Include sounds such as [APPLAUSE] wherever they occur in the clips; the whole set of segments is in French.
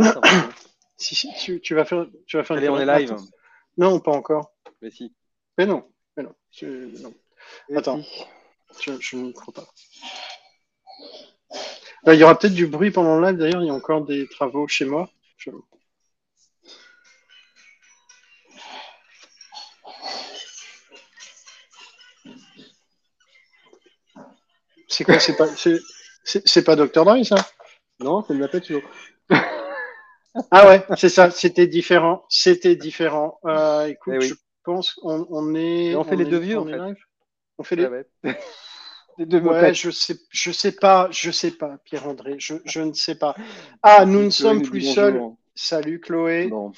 [COUGHS] si, si, tu, tu, vas faire, tu vas faire Allez, on est live. Non, pas encore. Mais si. Mais non. Mais non. non. Mais Attends. si. Je, je ne crois pas. Là, il y aura peut-être du bruit pendant le live. D'ailleurs, il y a encore des travaux chez moi. Je- C'est quoi C'est pas, c'est, c'est, c'est pas Dr. Dre, ça? Non, ça me l'appelle toujours. Ah ouais, c'est ça. C'était différent. C'était différent. Euh, écoute, Eh oui. je pense qu'on on est. Et on fait les est- deux vieux, en fait. live on fait les. Ouais. [LAUGHS] Les deux Ouais, je sais, je sais pas, je sais pas, Pierre-André, je, je ne sais pas. Ah, nous ne sommes plus seuls. bonjour. Salut Chloé. Bon.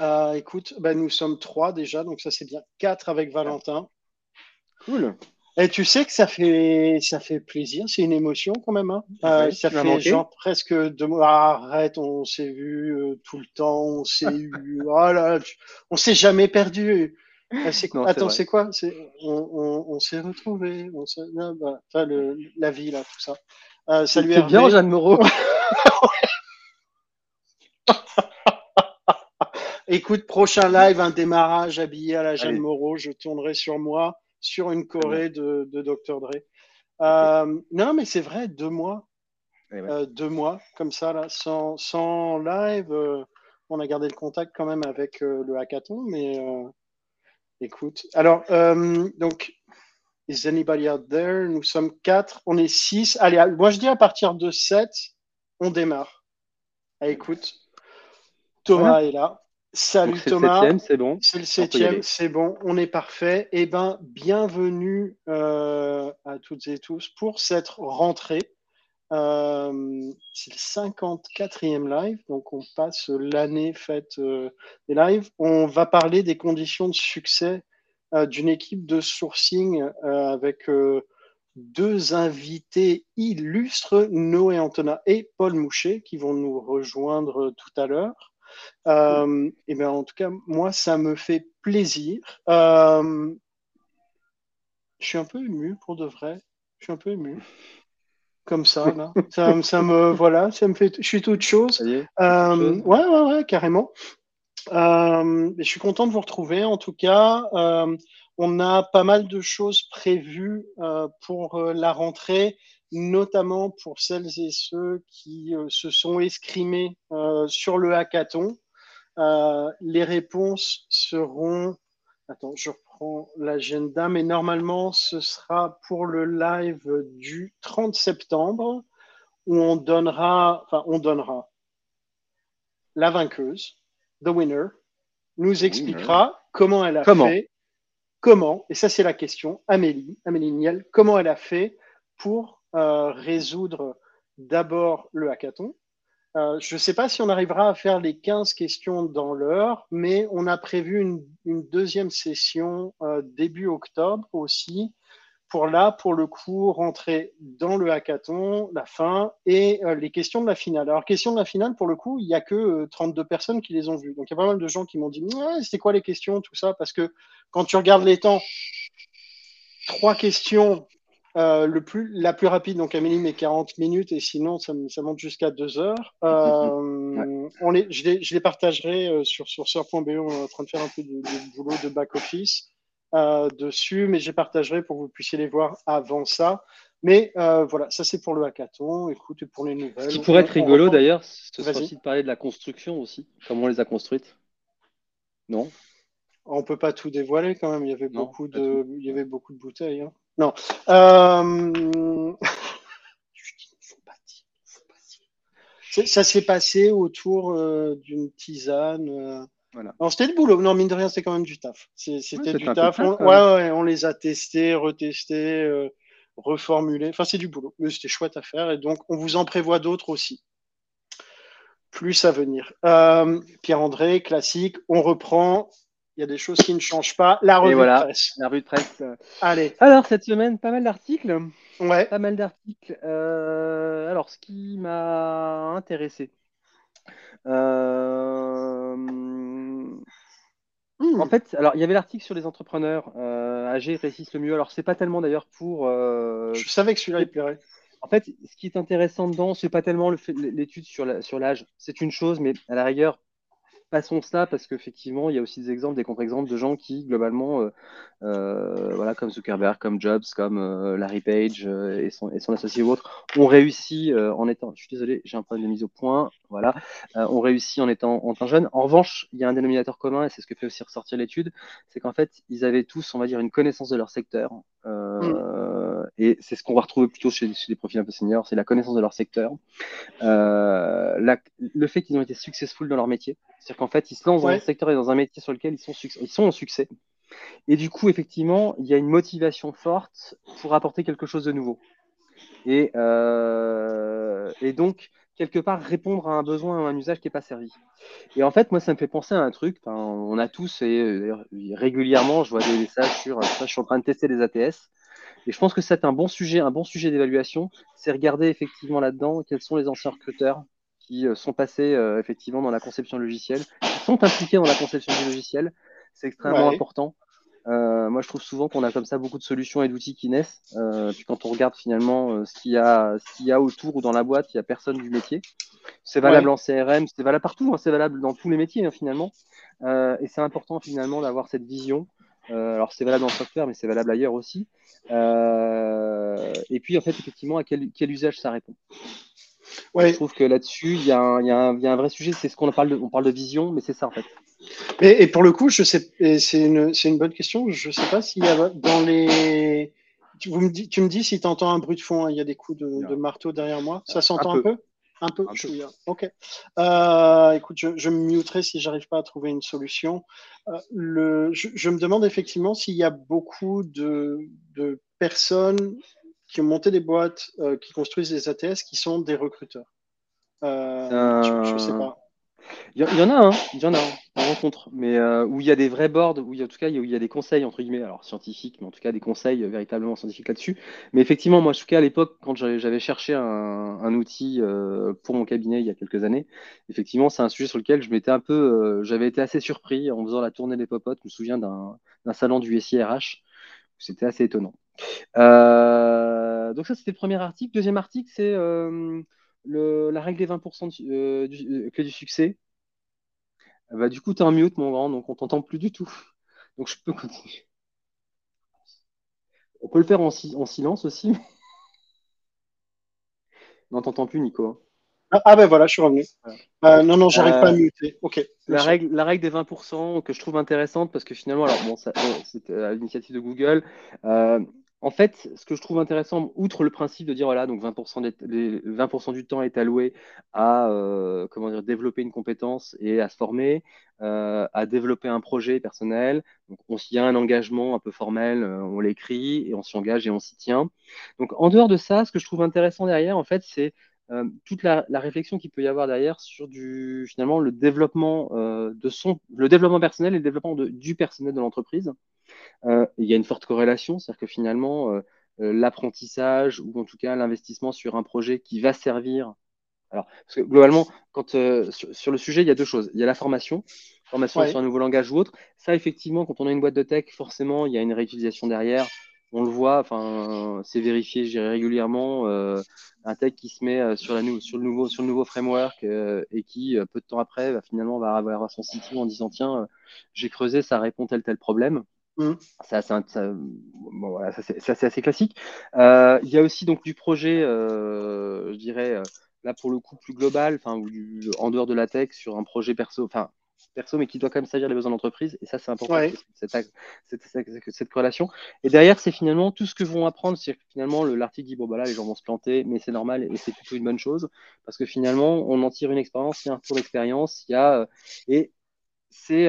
Euh, écoute, bah, nous sommes trois déjà, donc ça c'est bien. Quatre avec Valentin. Cool. Et tu sais que ça fait, ça fait plaisir, c'est une émotion quand même. Hein. Euh, Ouais, ça fait genre presque deux mois. Ah, arrête, on s'est vu euh, tout le temps, on s'est eu. [LAUGHS] Oh là, on s'est jamais perdu. Ah, Non, c'est Attends, c'est quoi on, on, on s'est retrouvés. On s'est- ah, bah, enfin, le, la vie là, tout ça. Euh, salut Hervé. bien, Jeanne Moreau. [LAUGHS] Écoute, prochain live, un démarrage habillé à la Jeanne Allez. Moreau. Je tournerai sur moi, sur une Corée de, de Dr. Dre. Euh, non, mais c'est vrai, deux mois. Eh ouais. Euh, deux mois, comme ça, là, sans, sans live. euh, on a gardé le contact quand même avec le hackathon, mais écoute. Alors, donc, is anybody out there? Nous sommes quatre, on est six. Allez, moi je dis à partir de sept, on démarre. Ah, écoute, Thomas Voilà. est là. Salut Donc, Thomas. septième, c'est bon. C'est le septième, c'est bon, on est parfait. Eh ben, bienvenue euh, à toutes et tous pour cette rentrée. Euh, c'est le 54e live, donc on passe l'année faite euh, des lives. On va parler des conditions de succès d'une équipe de sourcing avec deux invités illustres, Noé Antona et Paul Mouchet, qui vont nous rejoindre tout à l'heure. Euh, et bien, en tout cas, moi, ça me fait plaisir. Euh, je suis un peu ému pour de vrai. Je suis un peu ému. Comme ça, là. [LAUGHS] Ça, ça me, voilà, ça me fait, je suis toute chose. Est. Euh, chose. ouais, ouais, ouais, carrément. Je suis content de vous retrouver. En tout cas, on a pas mal de choses prévues pour la rentrée, notamment pour celles et ceux qui euh, se sont escrimés euh, sur le hackathon. Euh, les réponses seront. Attends, je reprends l'agenda, mais normalement, ce sera pour le live du 30 septembre où on donnera, enfin, on donnera la vainqueuse, the winner, nous expliquera comment elle a Comment fait, comment, et ça c'est la question, Amélie, Amélie Niel, comment elle a fait pour résoudre d'abord le hackathon. Euh, je ne sais pas si on arrivera à faire les 15 questions dans l'heure, mais on a prévu une, deuxième session euh, début octobre aussi, pour là, pour le coup, rentrer dans le hackathon, la fin et euh, les questions de la finale. Alors, questions de la finale, pour le coup, il n'y a que euh, 32 personnes qui les ont vues. Donc, il y a pas mal de gens qui m'ont dit c'était quoi les questions, tout ça, parce que quand tu regardes les temps, trois questions, euh, le plus, la plus rapide, donc Amélie met 40 minutes et sinon ça, ça monte jusqu'à 2 heures. Euh, [LAUGHS] on les, je, les, je les partagerai euh, sur, sur.be, on est en train de faire un peu de, de boulot de back-office euh, dessus, mais je les partagerai pour que vous puissiez les voir avant ça. Mais voilà, ça c'est pour le hackathon, écoute, et pour les nouvelles. Ce qui pourrait être on- rigolo d'ailleurs, ce serait aussi de parler de la construction aussi, comment on les a construites. Non? On peut pas tout dévoiler quand même. Il y avait Non, beaucoup de, il y avait beaucoup de bouteilles. hein. Non. Euh... [LAUGHS] Ça s'est passé autour euh, d'une tisane. euh. Voilà. C'était du boulot. Non, mine de rien, c'était quand même du taf. C'était du taf. On, ouais, ouais, on les a testés, retestés, euh, reformulés. Enfin, c'est du boulot. Mais c'était chouette à faire. Et donc, on vous en prévoit d'autres aussi. Plus à venir. Pierre-André, classique. On reprend. Il y a des choses qui ne changent pas. La revue voilà, de presse. la revue de presse. euh. Allez. Alors, cette semaine, pas mal d'articles. Ouais. Pas mal d'articles. Euh, alors, ce qui m'a intéressé. Euh, Hmm. En fait, alors il y avait l'article sur les entrepreneurs. Euh, AG réussissent le mieux. Alors, c'est pas tellement d'ailleurs pour. Je savais que celui-là, il plairait. en fait, ce qui est intéressant dedans, c'est pas tellement l'étude sur l'âge. c'est une chose, mais à la rigueur, passons cela parce qu'effectivement, il y a aussi des exemples, des contre-exemples de gens qui, globalement, euh, euh, comme Zuckerberg, comme Jobs, comme euh, Larry Page et, son, associé ou autre, ont réussi en étant, je suis désolé, j'ai un problème de mise au point, voilà, ont réussi en étant, en. En revanche, il y a un dénominateur commun, et c'est ce que fait aussi ressortir l'étude, c'est qu'en fait, ils avaient tous, on va dire, une connaissance de leur secteur. Et c'est ce qu'on va retrouver plutôt chez, des profils un peu seniors, c'est la connaissance de leur secteur. Le fait qu'ils ont été successful dans leur métier, c'est-à-dire qu'en fait, ils se lancent dans un secteur et dans un métier sur lequel ils sont, ils sont en succès. Et du coup, effectivement, il y a une motivation forte pour apporter quelque chose de nouveau. Et, euh, et donc, quelque part, répondre à un besoin, à un usage qui n'est pas servi. Et en fait, moi, ça me fait penser à un truc. on a tous, et régulièrement, je vois des messages sur je suis en train de tester des ATS. Et je pense que c'est un bon sujet, un bon sujet d'évaluation. C'est regarder effectivement là-dedans quels sont les anciens recruteurs qui euh, sont passés euh, effectivement dans la conception logicielle, qui sont impliqués dans la conception du logiciel. C'est extrêmement important. Euh, moi, je trouve souvent qu'on a comme ça beaucoup de solutions et d'outils qui naissent. Euh, puis quand on regarde finalement ce qu'il y a, ce qu'il y a autour ou dans la boîte, il n'y a personne du métier. C'est valable en CRM, c'est valable partout, hein, c'est valable dans tous les métiers hein, finalement. et c'est important finalement d'avoir cette vision. alors c'est valable dans le software, mais c'est valable ailleurs aussi. et puis en fait, effectivement, à quel, quel usage ça répond. Ouais. Je trouve que là-dessus, il y, y, a un vrai sujet. C'est ce qu'on parle de, on parle de vision, mais c'est ça en fait. Et pour le coup, je sais, c'est une, une, bonne question. Je ne sais pas s'il y a dans les. Tu, me, dis, tu me dis si tu entends un bruit de fond, hein, il y a des coups de, de marteau derrière moi. Ça s'entend un, peu, Un peu, Ok. Euh, écoute, je, je, me muterai si j'arrive pas à trouver une solution. Euh, le, je, je, me demande effectivement s'il y a beaucoup de, de, personnes qui ont monté des boîtes, euh, qui construisent des ATS, qui sont des recruteurs. Euh, je sais pas. Il y, en a, hein, il y en a, en rencontre, mais euh, où il y a des vrais boards, où il y a, en tout cas, il y a des conseils, entre guillemets, alors scientifiques, mais en tout cas des conseils euh, véritablement scientifiques là-dessus. Mais effectivement, moi, en tout cas, à l'époque, quand j'avais cherché un, un outil euh, pour mon cabinet il y a quelques années, effectivement, c'est un sujet sur lequel je m'étais un peu, j'avais été assez surpris en faisant la tournée des popotes. Je me souviens d'un salon du SIRH, c'était assez étonnant. Donc ça, c'était le premier article. Deuxième article, c'est la règle des 20% de, du, clé du succès. Bah, du coup, tu es en mute, mon grand, donc on t'entend plus du tout. [LAUGHS] Donc je peux continuer. On peut le faire en, silence aussi. [LAUGHS] non, t'entends plus, Nico. Ah, ah, ben voilà, je suis revenu. Euh, non, non, j'arrive pas à euh, muter. Ok. La règle, la règle des 20% que je trouve intéressante parce que finalement, alors bon, c'est à l'initiative de Google. En fait, ce que je trouve intéressant, outre le principe de dire voilà, donc 20%, 20 du temps est alloué à euh, comment dire, développer une compétence et à se former, euh, à développer un projet personnel. Donc, on s'y a un engagement un peu formel, euh, on l'écrit et on s'y engage et on s'y tient. Donc, en dehors de ça, ce que je trouve intéressant derrière, en fait, c'est toute la, réflexion qu'il peut y avoir derrière sur finalement le développement de son, le développement personnel et le développement du personnel de l'entreprise. Euh, il y a une forte corrélation, c'est-à-dire que finalement, euh, euh, l'apprentissage ou en tout cas l'investissement sur un projet qui va servir. Alors, parce que globalement, quand, sur, le sujet, il y a deux choses. Il y a la formation, formation sur un nouveau langage ou autre. Ça, effectivement, quand on a une boîte de tech, forcément, il y a une réutilisation derrière on le voit, enfin, c'est vérifié, régulièrement, un tech qui se met sur, la, sur, le, nouveau, sur le nouveau framework et qui, peu de temps après, finalement, va avoir son site en disant tiens, j'ai creusé, ça répond tel tel problème. Mmh. C'est assez, assez, classique. Euh, il y a aussi donc du projet, euh, je dirais, euh, là pour le coup plus global, enfin, en dehors de la tech, sur un projet perso, enfin perso, mais qui doit quand même servir les besoins d'entreprise. Et ça, c'est important, cette, cette, corrélation. Et derrière, c'est finalement tout ce que vont apprendre. C'est finalement, l'article dit, bon, bah là, les gens vont se planter, mais c'est normal et c'est plutôt une bonne chose. Parce que finalement, on en tire une expérience, il y a un retour d'expérience, il y a. et c'est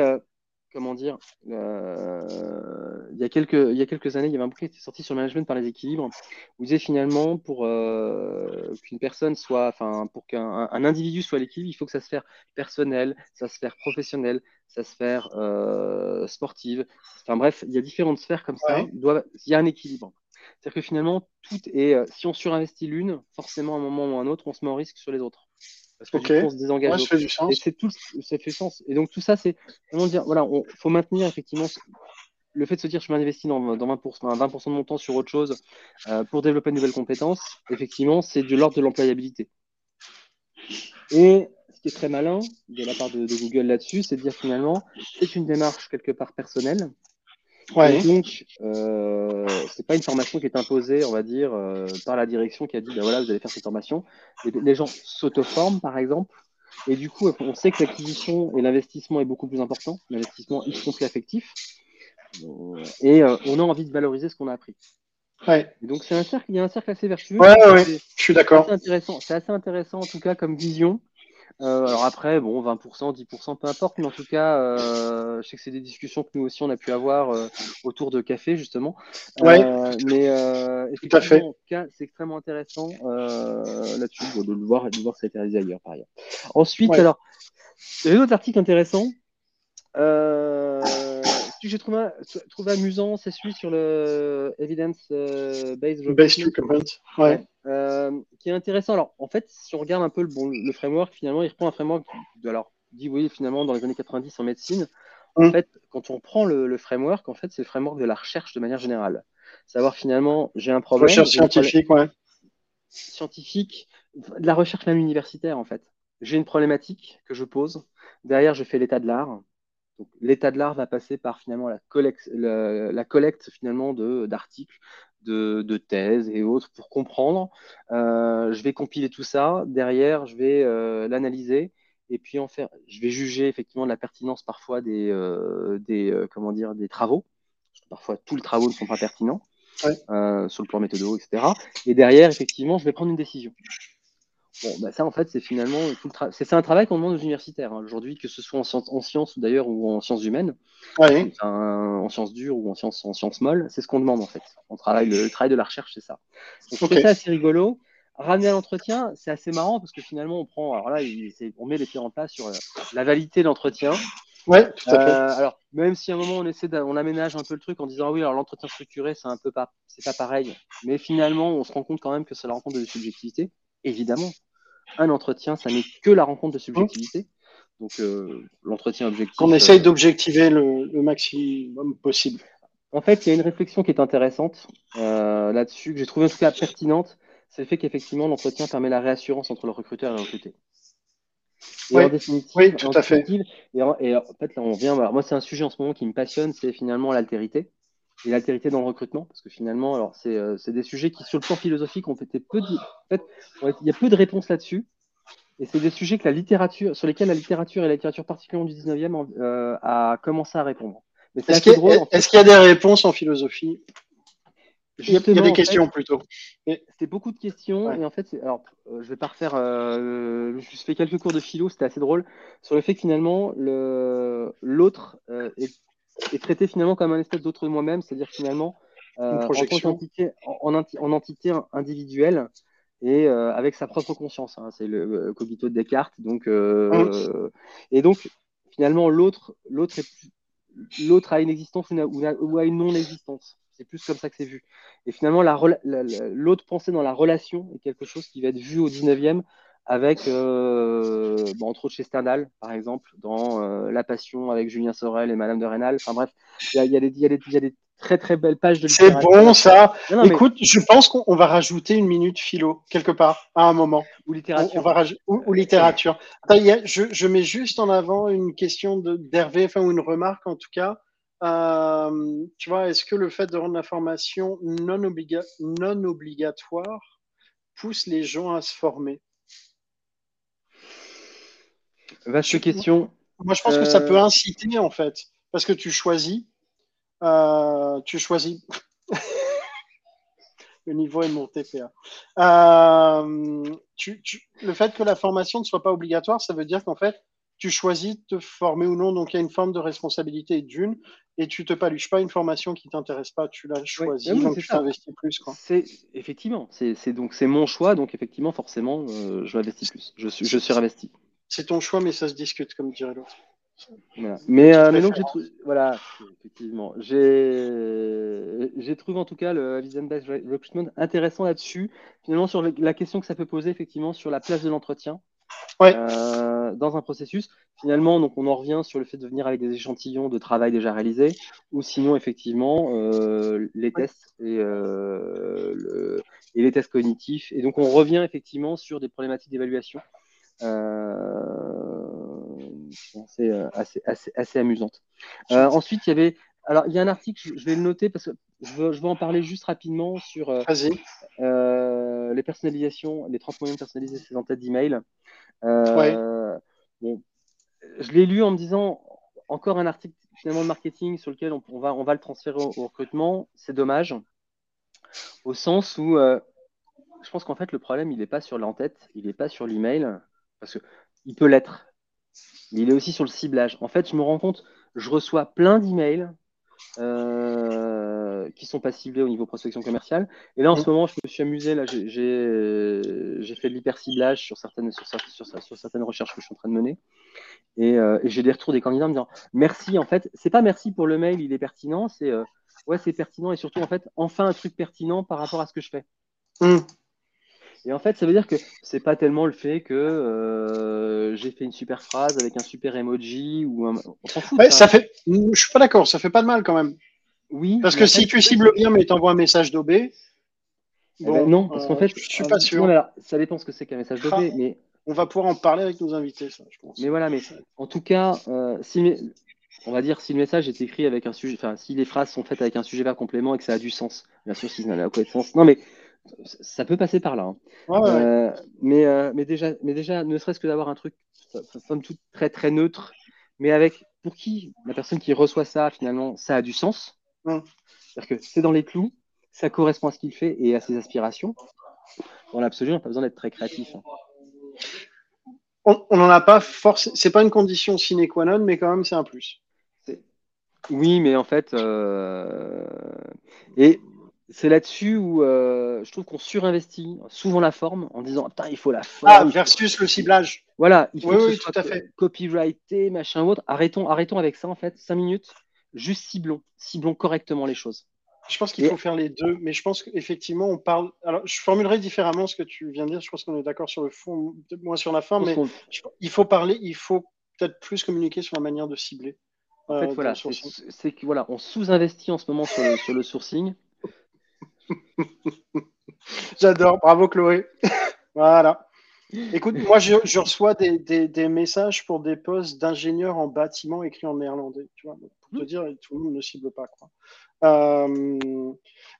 comment dire, euh, il, y a quelques, il y a quelques années, il y avait un bouquin qui était sorti sur le management par les équilibres. Vous disiez finalement, pour euh, qu'une personne soit, enfin, pour qu'un un individu soit à l'équilibre, il faut que ça se fasse personnel, ça se fasse professionnel, ça se fasse euh, sportive. Enfin bref, il y a différentes sphères comme ça. Il, il y a un équilibre. C'est-à-dire que finalement, tout est, si on surinvestit l'une, forcément, à un moment ou à un autre, on se met en risque sur les autres. Parce que okay. on se désengage. Et c'est tout, ça fait sens. Et donc tout ça, c'est vraiment dire, voilà, il faut maintenir effectivement le fait de se dire je m'investis dans, dans 20%, 20 de mon temps sur autre chose euh, pour développer de nouvelles compétences, effectivement, c'est de l'ordre de l'employabilité. Et ce qui est très malin de la part de, Google là-dessus, c'est de dire finalement, c'est une démarche quelque part personnelle. Ouais. donc, euh, c'est pas une formation qui est imposée, on va dire, euh, par la direction qui a dit, ben voilà, vous allez faire cette formation. les gens s'auto-forment, par exemple, et du coup, on sait que l'acquisition et l'investissement est beaucoup plus important. L'investissement, y compris affectif. Et euh, on a envie de valoriser ce qu'on a appris. Ouais. donc, c'est un cercle, il y a un cercle assez vertueux. Ouais, ouais, je suis d'accord. C'est assez intéressant, en tout cas, comme vision. Euh, alors après, bon, 20%, 10%, peu importe, mais en tout cas, euh, je sais que c'est des discussions que nous aussi on a pu avoir euh, autour de café justement. Ouais. mais tout à fait. En tout cas, c'est extrêmement intéressant là-dessus de, le voir, de voir ça a été réalisé ailleurs par ailleurs. Ensuite, alors, il y avait d'autres articles intéressants. Euh, ce que j'ai trouvé, trouvé, amusant, c'est celui sur le evidence-based recruitment, ouais. Euh, qui est intéressant. Alors, en fait, si on regarde un peu le, bon, le framework, finalement, il reprend un framework, de, alors, dit, oui, finalement, dans les années 90 en médecine. En mm. fait, quand on prend le, le framework, en fait, c'est le framework de la recherche de manière générale. Savoir finalement, j'ai un problème. Recherche scientifique, ouais. Scientifique, de la recherche même universitaire, en fait. J'ai une problématique que je pose. Derrière, je fais l'état de l'art l'état de l'art va passer par finalement la collecte, la, collecte finalement d'articles, de, de, thèses et autres pour comprendre. Euh, je vais compiler tout ça. Derrière, je vais euh, l'analyser et puis en faire. Je vais juger effectivement de la pertinence parfois des, euh, des comment dire, des travaux. Parce que parfois, tous les travaux ne sont pas pertinents. sur le plan méthodo, etc. Et derrière, effectivement, je vais prendre une décision. Bon, bah ça, en fait, c'est finalement tout le c'est un travail qu'on demande aux universitaires hein, aujourd'hui, que ce soit en, sciences d'ailleurs ou en sciences humaines, en sciences dures ou en sciences, en sciences molles, c'est ce qu'on demande en fait. On travaille le, travail de la recherche, c'est ça. Donc, c'est ça assez rigolo. Ramener à l'entretien, c'est assez marrant parce que finalement, on prend, alors là, on met les pieds en place sur euh, la validité de l'entretien. Ouais, tout à fait. Euh, alors, même si à un moment on essaie, on aménage un peu le truc en disant ah oui, alors l'entretien structuré, c'est un peu pas, c'est pas pareil. Mais finalement, on se rend compte quand même que c'est la rencontre de subjectivité, évidemment un entretien, ça n'est que la rencontre de subjectivité. Donc euh, l'entretien objectif. On essaye euh, d'objectiver le, maximum possible. En fait, il y a une réflexion qui est intéressante euh, là-dessus, que j'ai trouvé en tout cas pertinente, c'est le fait qu'effectivement l'entretien permet la réassurance entre le recruteur et le recruté. oui, oui, tout à fait. Et en, fait, là, on vient. moi, c'est un sujet en ce moment qui me passionne, c'est finalement l'altérité et l'altérité dans le recrutement, parce que finalement, alors c'est euh, des sujets qui, sur le plan philosophique, ont été peu de, en fait, il y a peu de réponses là-dessus, et c'est des sujets que la littérature, sur lesquels la littérature et la littérature particulièrement du 19e euh, a commencé à répondre. Est-ce qu'il y, y, a des réponses en philosophie? Il y, a, des questions plutôt. C'était beaucoup de questions et en fait, alors euh, je vais pas refaire. Euh, je fais quelques cours de philo, c'était assez drôle sur le fait que finalement l'autre euh, est et traiter finalement comme un espèce d'autre de moi-même, c'est-à-dire finalement euh, en, entité, en, entité individuelle et euh, avec sa propre conscience. Hein. c'est le euh, cogito de Descartes. Donc. Et donc, finalement, l'autre, l'autre, l'autre a une existence ou, a une non-existence. C'est plus comme ça que c'est vu. Et finalement, l'autre pensée dans la relation est quelque chose qui va être vu au 19e avec, euh, bon, entre autres chez Stendhal, par exemple, dans euh, La Passion avec Julien Sorel et Madame de Rênal. Enfin bref, il y a, y, y, y a, des très très belles pages de C'est bon ça. Écoute, je pense qu'on va rajouter une minute philo quelque part à un moment. Ou littérature. On, va ou, littérature. je, je, mets juste en avant une question d'Hervé, enfin ou une remarque en tout cas. Euh, tu vois, est-ce que le fait de rendre non, obliga non obligatoire pousse les gens à se former? Vaste question. Moi, je pense que ça peut euh, inciter, en fait, parce que tu choisis. Euh, tu choisis. [LAUGHS] le niveau est monté, PA. Euh, le fait que la formation ne soit pas obligatoire, ça veut dire qu'en fait, tu choisis de te former ou non. Donc, il y a une forme de responsabilité d'une, et tu te paluches pas une formation qui t'intéresse pas. Tu l'as choisi, donc tu t'investis plus. C'est effectivement, c'est donc c'est mon choix, donc effectivement, forcément, je m'investis plus. Je suis, je suis investi. C'est ton choix, mais ça se discute, comme dirait l'autre. Mais, euh, mais, donc, j'ai trouvé, voilà, effectivement, j'ai trouvé en tout cas le Based Recruitment intéressant là-dessus, finalement sur la question que ça peut poser effectivement sur la place de l'entretien. dans un processus. Finalement, donc on en revient sur le fait de venir avec des échantillons de travail déjà réalisés, ou sinon effectivement les tests et, et, les tests cognitifs. Et donc on revient effectivement sur des problématiques d'évaluation. C'est assez, assez, assez, amusante. ensuite, il y avait alors, il y a un article, je vais le noter parce que je veux, en parler juste rapidement sur euh, euh, les personnalisations, les 30 moyens de personnaliser ses entêtes d'email. Euh, je l'ai lu en me disant encore un article finalement de marketing sur lequel on, va, on va le transférer au, recrutement. C'est dommage, au sens où je pense qu'en fait, le problème, il n'est pas sur l'entête, il n'est pas sur l'email, parce qu'il peut l'être, mais il est aussi sur le ciblage. En fait, je me rends compte, je reçois plein d'emails euh, qui sont pas ciblés au niveau prospection commerciale. Et là, en ce moment, je me suis amusé. Là, j'ai fait de l'hyper ciblage sur certaines, sur, sur, certaines recherches que je suis en train de mener. Euh, et, j'ai des retours des candidats en me disant merci. En fait, c'est pas merci pour le mail, il est pertinent. C'est euh, ouais, c'est pertinent et surtout en fait, enfin un truc pertinent par rapport à ce que je fais. Mmh. Et en fait, ça veut dire que c'est pas tellement le fait que j'ai fait une super phrase avec un super emoji ou un... On s'en fout. ça. fait. Je suis pas d'accord. Ça fait pas de mal quand même. Oui. Parce que si tu cibles bien, mais t'envoies un message d'OB. Eh ben, non, parce qu'en euh, fait, je suis pas sûr. ça dépend ce que c'est qu'un message d'OB, ah, mais on va pouvoir en parler avec nos invités, ça, je pense. Mais voilà, mais en tout cas, euh, si on va dire si le message est écrit avec un sujet, enfin si les phrases sont faites avec un sujet vers complément et que ça a du sens, bien sûr, si ça n'a pas de sens. Non, mais ça peut passer par là. Hein. Euh, mais, euh, mais, déjà, mais déjà, ne serait-ce que d'avoir un truc, somme toute, très très neutre, mais avec pour qui la personne qui reçoit ça, finalement, ça a du sens. C'est-à-dire que c'est dans les clous, ça correspond à ce qu'il fait et à ses aspirations. Dans l'absolu, on n'a pas besoin d'être très créatif. Hein. On n'en a pas forcément. C'est pas une condition sine qua non, mais quand même, c'est un plus. Oui, mais en fait, euh, et c'est là-dessus où euh, je trouve qu'on surinvestit souvent la forme en disant putain il faut la forme. Ah, versus le ciblage. Voilà, il faut que ce soit copyrighté, machin autre. Arrêtons, arrêtons avec ça en fait, cinq minutes, juste ciblons, ciblons correctement les choses. Je pense qu'il faut faire les deux, mais je pense qu'effectivement on parle. Alors je formulerai différemment ce que tu viens de dire. Je pense qu'on est d'accord sur le fond, moins sur la forme, mais il faut parler, il faut peut-être plus communiquer sur la manière de cibler. En fait, euh, voilà, c'est que voilà, on sous-investit en ce moment sur sur le sourcing. [LAUGHS] J'adore, bravo Chloé. [LAUGHS] voilà. Écoute, moi je, reçois des, messages pour des postes d'ingénieur en bâtiment écrits en néerlandais. Tu vois, pour te dire, tout le monde ne cible pas. Quoi. Euh,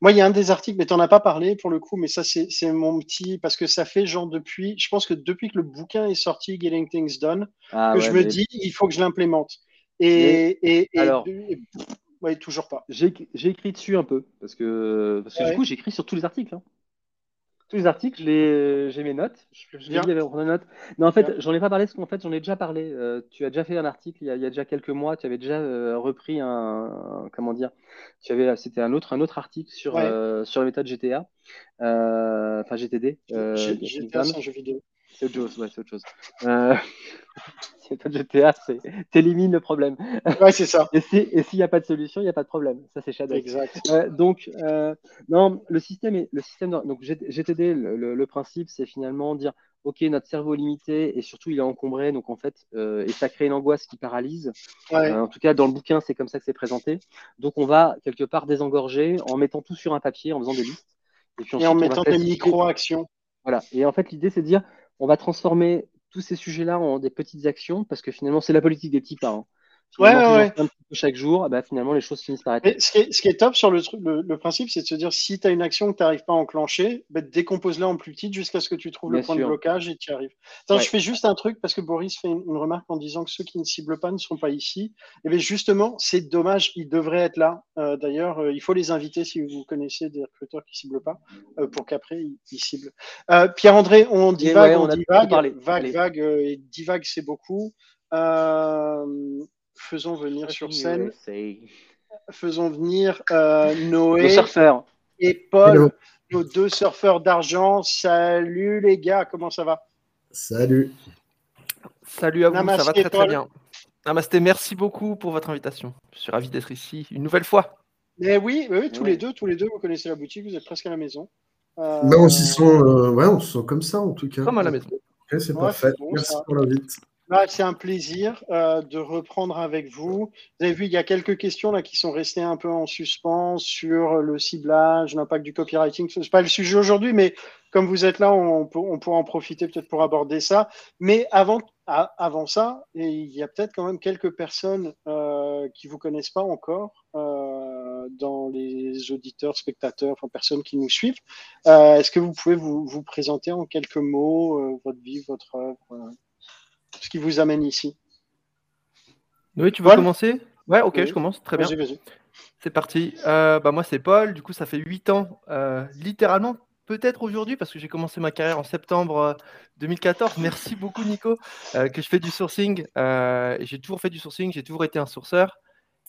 moi, il y a un des articles, mais tu n'en as pas parlé pour le coup, mais ça, c'est mon petit. Parce que ça fait genre depuis. Je pense que depuis que le bouquin est sorti, Getting Things Done, ah que je me dis, il faut que je l'implémente. Et, alors... Oui, toujours pas. J'ai écrit dessus un peu, parce que, parce que du coup, j'écris sur tous les articles. Hein. Tous les articles, j'ai mes notes. Je, je avec notes. Mais en fait, j'en ai pas parlé parce qu'en fait, j'en ai déjà parlé. Euh, tu as déjà fait un article il y a, il y a déjà quelques mois. Tu avais déjà euh, repris un, comment dire Tu avais, c'était un autre, un autre article sur euh, sur la méthode GTA, enfin GTD. GTA, c'est un jeu vidéo. C'est autre chose, ouais, c'est autre chose. [LAUGHS] c'est pas de GTA, c'est t'élimines le problème. [LAUGHS] Ouais, c'est ça. et s'il n'y a pas de solution, il n'y a pas de problème. Ça, c'est Shadow. Exact. Euh, donc, euh, non, le système est, le système, donc GTD, le, le, principe, c'est finalement dire, ok, notre cerveau est limité et surtout il est encombré, donc en fait, euh, et ça crée une angoisse qui paralyse. en tout cas, dans le bouquin, c'est comme ça que c'est présenté. Donc, on va quelque part désengorger en mettant tout sur un papier, en faisant des listes. Et, puis en mettant des micro-actions. Voilà. Et en fait, l'idée, c'est de dire, on va transformer tous ces sujets-là en des petites actions parce que finalement, c'est la politique des petits pas. Hein. Ouais, ouais, chaque jour, bah, finalement, les choses finissent par être. Ce qui, est, ce qui est top sur le, le, principe, c'est de se dire si tu as une action que tu n'arrives pas à enclencher, bah, décompose-la en plus petite jusqu'à ce que tu trouves le point de blocage et tu y arrives. Attends, je fais juste un truc parce que Boris fait une, remarque en disant que ceux qui ne ciblent pas ne sont pas ici. Et eh bien justement, c'est dommage, ils devraient être là. Euh, d'ailleurs, euh, il faut les inviter si vous connaissez des recruteurs qui ne ciblent pas euh, pour qu'après ils, ciblent. Pierre-André, on divague, on, on divague, vague, vague, et divague, c'est beaucoup. Euh, faisons venir sur scène. Faisons venir euh, Noé et Paul, nos deux surfeurs d'argent. Salut les gars, comment ça va? Salut. Salut à vous, ça va très très bien. Namasté, merci beaucoup pour votre invitation. Je suis ravi d'être ici une nouvelle fois. Mais oui, oui, tous les deux, tous les deux, vous connaissez la boutique, vous êtes presque à la maison. Euh... on, se sent, euh, ouais, on se sent comme ça en tout cas. Comme à la maison. c'est parfait. Merci pour l'invite. C'est un plaisir euh, de reprendre avec vous. Vous avez vu, il y a quelques questions là qui sont restées un peu en suspens sur le ciblage, l'impact du copywriting. Ce n'est pas le sujet aujourd'hui, mais comme vous êtes là, on, pourra en profiter peut-être pour aborder ça. Mais avant, ça, il y a peut-être quand même quelques personnes euh, qui ne vous connaissent pas encore euh, dans les auditeurs, spectateurs, enfin personnes qui nous suivent. Est-ce que vous pouvez vous, présenter en quelques mots votre vie, votre œuvre ce qui vous amène ici. Oui, tu veux commencer? Ouais, ok, je commence. Très bien. C'est parti. Euh, bah, moi, c'est Paul. Du coup, ça fait 8 ans, euh, littéralement, peut-être aujourd'hui, parce que j'ai commencé ma carrière en septembre 2014. Euh, Merci beaucoup, Nico, que je fais du sourcing. j'ai toujours fait du sourcing, j'ai toujours été un sourceur.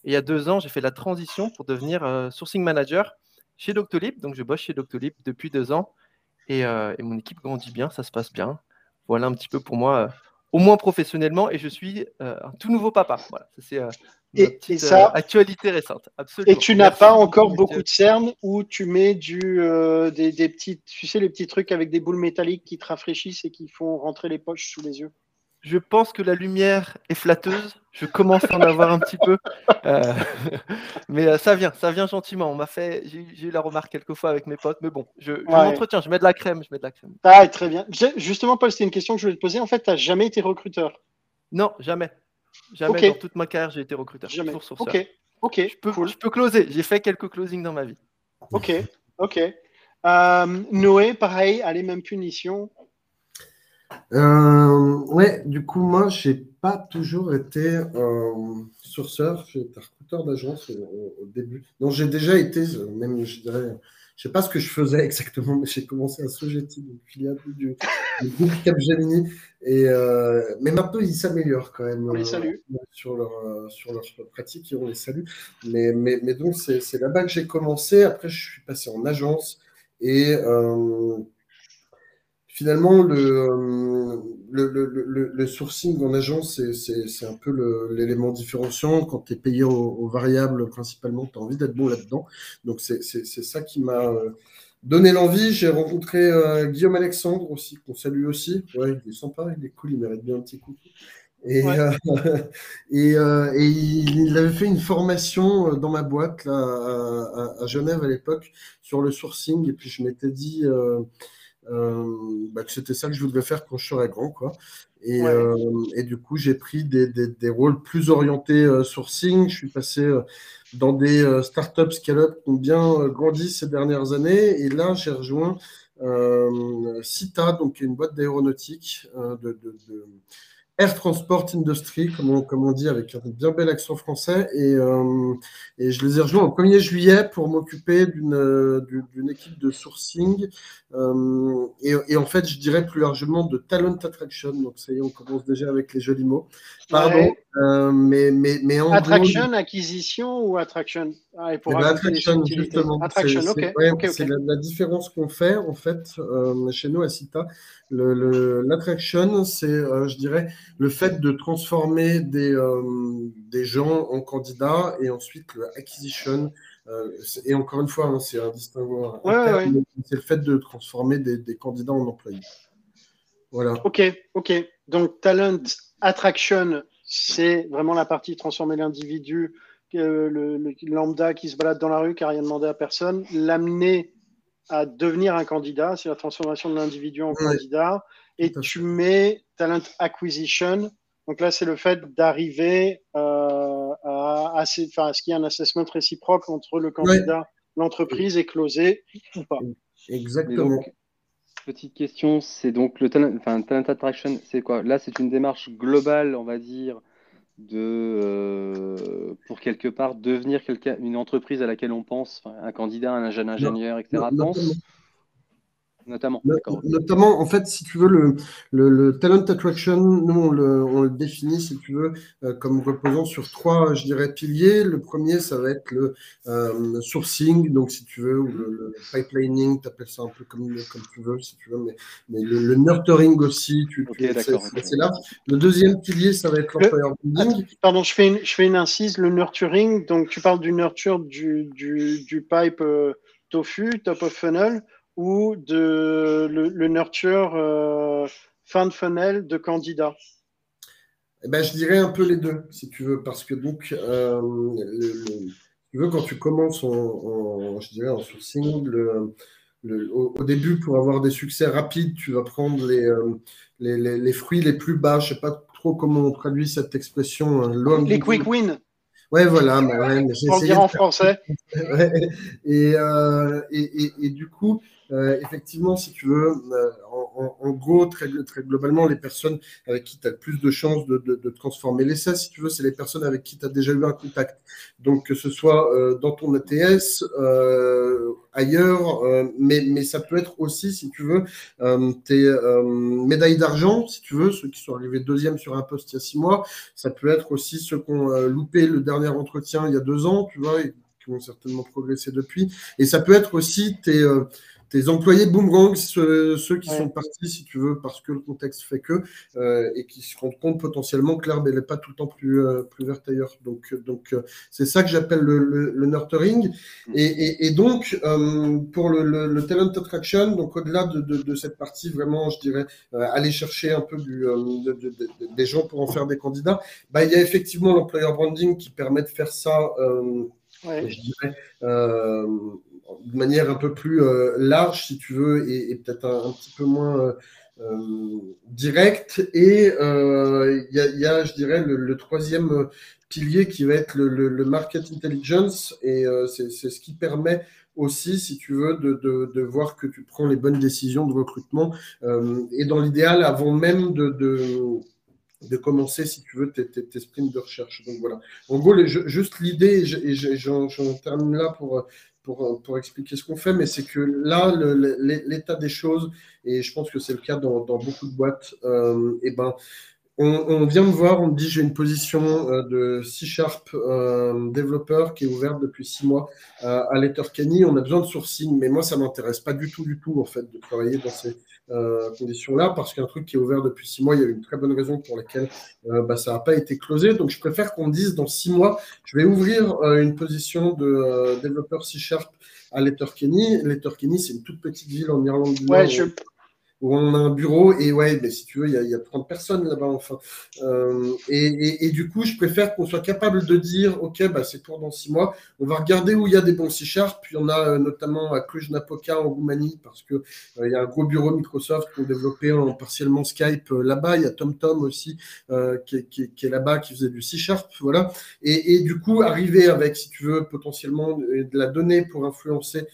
Et il y a deux ans, j'ai fait la transition pour devenir sourcing manager chez Doctolib. Donc, je bosse chez Doctolib depuis deux ans. Et, et, mon équipe grandit bien, ça se passe bien. Voilà un petit peu pour moi au moins professionnellement, et je suis euh, un tout nouveau papa. Voilà, c'est euh, et, ça, euh, actualité récente. Absolument. Et tu n'as pas encore beaucoup de cernes où tu mets du, des, des, petits, tu sais, les petits trucs avec des boules métalliques qui te rafraîchissent et qui font rentrer les poches sous les yeux? Je pense que la lumière est flatteuse. Je commence à en avoir un petit peu. Euh, [LAUGHS] mais euh, ça vient, ça vient gentiment. On m'a fait, j'ai eu la remarque quelques fois avec mes potes, mais bon, je, m'entretiens, je mets de la crème, je mets de la crème. Ah, très bien. Justement, Paul, c'était une question que je voulais te poser. En fait, tu n'as jamais été recruteur? Non, jamais. Jamais dans toute ma carrière, j'ai été recruteur. Jamais. Toujours Ok, ok. Je peux, je peux closer. J'ai fait quelques closings dans ma vie. Ok, ok. Euh, Noé, pareil, allez, même punition. Euh, ouais, du coup, moi, j'ai pas toujours été euh, sourceur, j'ai été recruteur d'agence au, début. Non, j'ai déjà été, même, je dirais, je sais pas ce que je faisais exactement, mais j'ai commencé à Sogeti, donc filiale du, du groupe Capgemini. Et, euh, mais maintenant, ils s'améliorent quand même. On les salue. sur, leur, sur leur pratique, et on les salue. Mais, mais, mais donc, c'est là-bas que j'ai commencé. Après, je suis passé en agence et finalement, euh, le, le, le, sourcing en agence, c'est un peu l'élément différenciant. Quand tu es payé aux, variables principalement, tu as envie d'être bon là-dedans. Donc, c'est ça qui m'a euh, donné l'envie. J'ai rencontré euh, Guillaume Alexandre aussi, qu'on salue aussi. Ouais, il est sympa, il est cool, il mérite bien un petit coup. Et, [LAUGHS] et, et, il avait fait une formation dans ma boîte là, à, à, Genève à l'époque sur le sourcing. Et puis je m'étais dit, bah, que c'était ça que je voudrais faire quand je serai grand. Quoi. Et, euh, et du coup, j'ai pris des, des, des, rôles plus orientés euh, sourcing. Je suis passé dans des startups scale-up qui ont bien grandi ces dernières années. Et là, j'ai rejoint CITA, donc une boîte d'aéronautique, de, de, de Air Transport Industry, comme on, comme on dit avec un bien bel accent français. Et, euh, et je les ai rejoints au 1er juillet pour m'occuper d'une équipe de sourcing. Euh, et, et, en fait, je dirais plus largement de talent attraction. Donc, ça y est, on commence déjà avec les jolis mots. Pardon. Euh, mais, mais, mais en attraction, acquisition ou attraction? Ah, et pour eh ben, Attraction, justement. Attraction, ok. C'est la, différence qu'on fait, en fait, euh, chez nous à CITA. L'attraction, c'est, euh, je dirais, le fait de transformer des, euh, des gens en candidats et ensuite l'acquisition. et encore une fois, hein, c'est un distinguo. c'est le fait de transformer des, des candidats en employés. Voilà. Ok, ok. Donc, talent attraction, c'est vraiment la partie transformer l'individu, le, lambda qui se balade dans la rue, qui n'a rien demandé à personne, l'amener à devenir un candidat, c'est la transformation de l'individu en candidat. Et tu mets talent acquisition. Donc là, c'est le fait d'arriver euh, à, à, ce qu'il y ait un assessment réciproque entre le candidat, l'entreprise et closer ou pas. Exactement. petite question, c'est donc le talent, enfin, talent attraction, c'est quoi? Là, c'est une démarche globale, on va dire, de, euh, pour quelque part devenir quelqu'un, une entreprise à laquelle on pense, un candidat, un jeune ingénieur, etc. pense? Notamment. Notamment, en fait, si tu veux, le, le, talent attraction, nous, on le, on le, définit, si tu veux, euh, comme reposant sur trois, je dirais, piliers. Le premier, ça va être le euh, sourcing, donc si tu veux, ou le, pipelining, tu appelles ça un peu comme, comme tu veux, si tu veux, mais, mais le, nurturing aussi, tu, okay, c'est là. Le deuxième pilier, ça va être l'employer branding. Pardon, je fais, une, je fais une incise, le nurturing, donc tu parles du nurture du, du, du pipe euh, tofu, top of funnel ou de le, nurture euh, fin de funnel de candidats? Eh ben, Je dirais un peu les deux, si tu veux, parce que donc, euh, tu veux, quand tu commences en, je dirais, en sourcing, au, début, pour avoir des succès rapides, tu vas prendre les, euh, les, les, fruits les plus bas. Je ne sais pas trop comment on traduit cette expression. Hein, les quick wins. Ouais, voilà. Mais ouais, en français. [LAUGHS] et, euh, et, et, et, du coup, euh, effectivement, si tu veux, euh, en, en, gros, très, très, globalement, les personnes avec qui tu as le plus de chances de, de, de transformer l'essai, si tu veux, c'est les personnes avec qui tu as déjà eu un contact. Donc, que ce soit euh, dans ton ATS, ailleurs, mais, mais ça peut être aussi, si tu veux, tes médailles d'argent, si tu veux, ceux qui sont arrivés deuxième sur un poste il y a six mois. Ça peut être aussi ceux qui ont loupé le dernier entretien il y a deux ans, tu vois, et qui ont certainement progressé depuis. Et ça peut être aussi tes tes employés boomerang, ceux, qui sont partis, si tu veux, parce que le contexte fait que, euh, et qui se rendent compte potentiellement que l'herbe, n'est pas tout le temps plus, euh, plus verte ailleurs. Donc, donc euh, c'est ça que j'appelle le, le, nurturing. Mm. Et, et, donc, pour le, le, talent attraction, donc au-delà de, de, de, cette partie, vraiment, je dirais, aller chercher un peu du, des gens pour en faire des candidats, bah, il y a effectivement l'employer branding qui permet de faire ça. Je dirais, de manière un peu plus euh, large, si tu veux, et, peut-être un, petit peu moins euh, euh, direct. Et il y, a, je dirais, le, troisième pilier qui va être le, market intelligence, et c'est ce qui permet aussi, si tu veux, de, de, voir que tu prends les bonnes décisions de recrutement, et dans l'idéal, avant même de, de commencer, si tu veux, tes, tes, sprints de recherche. Donc voilà. En gros, juste l'idée, et j'en termine là pour, pour, pour expliquer ce qu'on fait, mais c'est que là, l'état des choses, et je pense que c'est le cas dans, beaucoup de boîtes, euh, et ben, on, vient me voir, on me dit j'ai une position euh, de C-Sharp euh, développeur qui est ouverte depuis six mois euh, à Letterkenny. On a besoin de sourcing, mais moi, ça m'intéresse pas du tout, du tout, en fait, de travailler dans ces conditions-là parce qu'un truc qui est ouvert depuis six mois, il y a une très bonne raison pour laquelle bah, ça n'a pas été closé. Donc, je préfère qu'on me dise dans six mois, je vais ouvrir une position de développeur C-Sharp à Letterkenny. Letterkenny, c'est une toute petite ville en Irlande du Nord. je où on a un bureau et ouais, mais si tu veux, il y a, il y a 30 personnes là-bas enfin. Euh, et, et, et, du coup, je préfère qu'on soit capable de dire, ok, bah, c'est pour dans six mois. On va regarder où il y a des bons C-Sharp. Puis on a euh, notamment à Cluj-Napoca en Roumanie parce que euh, il y a un gros bureau Microsoft qui ont développé en, partiellement Skype là-bas. Il y a TomTom aussi qui, qui, qui, est là-bas qui faisait du C-Sharp, voilà. Et, et, du coup, arriver avec, si tu veux, potentiellement de la donnée pour influencer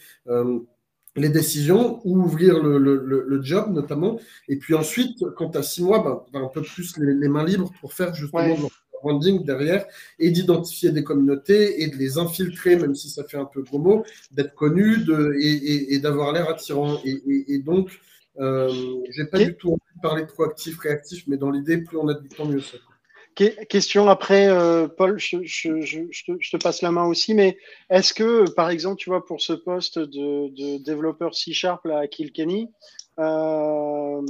les décisions ou ouvrir le, le, le, job notamment. Et puis ensuite, quand tu as six mois, ben, as un peu plus les, mains libres pour faire justement le branding derrière et d'identifier des communautés et de les infiltrer, même si ça fait un peu gros mot, d'être connu de, et, et, d'avoir l'air attirant. Et, donc, euh, j'ai pas du tout envie de parler proactif, réactif, mais dans l'idée, plus on a du temps, mieux c'est. Question après, euh, Paul, je, te, passe la main aussi, mais est-ce que, par exemple, tu vois, pour ce poste de, développeur C-Sharp à Kilkenny, euh,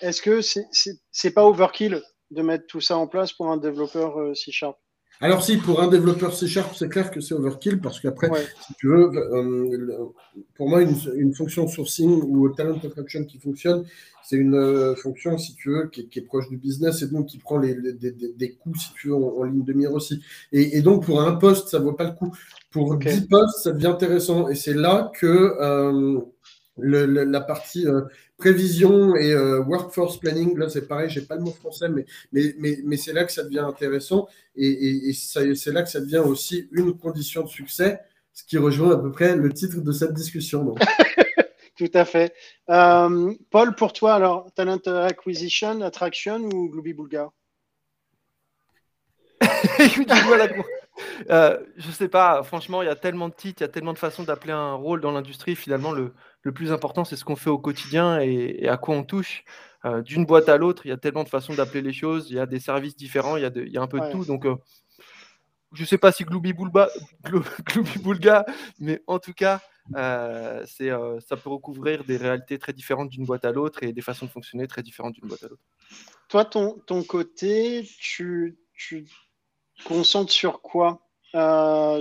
est-ce que c'est pas overkill de mettre tout ça en place pour un développeur euh, C-Sharp alors si, pour un développeur C Sharp, c'est clair que c'est overkill parce qu'après, si tu veux, euh, pour moi, une, fonction sourcing ou talent attraction qui fonctionne, c'est une euh, fonction, si tu veux, qui est, proche du business et donc qui prend les, des, coûts, si tu veux, en, ligne de mire aussi. Et, donc, pour un poste, ça ne vaut pas le coup. Pour 10 postes, ça devient intéressant. Et c'est là que... Euh, la partie euh, prévision et euh, workforce planning, là c'est pareil, j'ai pas le mot français, mais, mais, mais, mais c'est là que ça devient intéressant et, et, c'est là que ça devient aussi une condition de succès, ce qui rejoint à peu près le titre de cette discussion. [LAUGHS] Tout à fait. Euh, Paul, pour toi, alors, talent acquisition, attraction ou Glooby Bulgar [LAUGHS] euh, je sais pas, franchement, il y a tellement de titres, il y a tellement de façons d'appeler un rôle dans l'industrie. Finalement, le, le plus important, c'est ce qu'on fait au quotidien et, à quoi on touche. Euh, d'une boîte à l'autre, il y a tellement de façons d'appeler les choses, il y a des services différents, il y a, il y a un peu de tout. Donc, euh, je ne sais pas si Glooby [LAUGHS] Boulga, mais en tout cas, euh, c'est, ça peut recouvrir des réalités très différentes d'une boîte à l'autre et des façons de fonctionner très différentes d'une boîte à l'autre. Toi, ton, ton côté, tu, tu concentres sur quoi?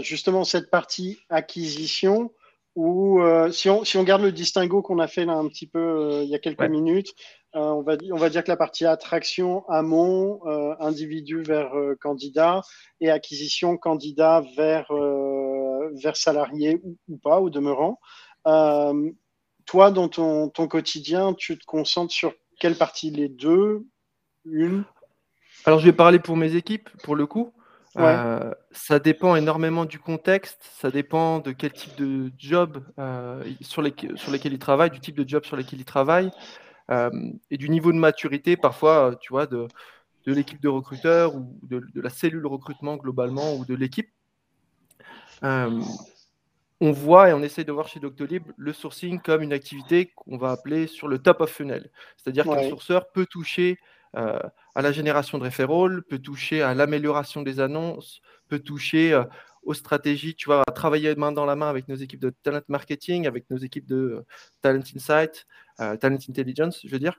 Justement, cette partie acquisition où euh, si, on, si, on, garde le distinguo qu'on a fait là un petit peu euh, il y a quelques minutes, euh, on, va, on va dire que la partie attraction, amont, individu vers candidat et acquisition candidat vers, vers salarié ou, ou, pas, au demeurant. toi, dans ton, ton, quotidien, tu te concentres sur quelle partie? Les deux? Une? Alors, je vais parler pour mes équipes, pour le coup. Euh, ça dépend énormément du contexte, ça dépend de quel type de job euh, sur, les, sur lesquels ils travaillent, du type de job sur lesquels ils travaillent, euh, et du niveau de maturité, parfois, tu vois, de, de l'équipe de recruteurs ou de, de, la cellule recrutement globalement ou de l'équipe. on voit et on essaie de voir chez Doctolib le sourcing comme une activité qu'on va appeler sur le top of funnel. C'est-à-dire qu'un sourceur peut toucher euh, à la génération de référents, peut toucher à l'amélioration des annonces, peut toucher euh, aux stratégies, tu vois, à travailler main dans la main avec nos équipes de talent marketing, avec nos équipes de euh, talent insight, talent intelligence, je veux dire,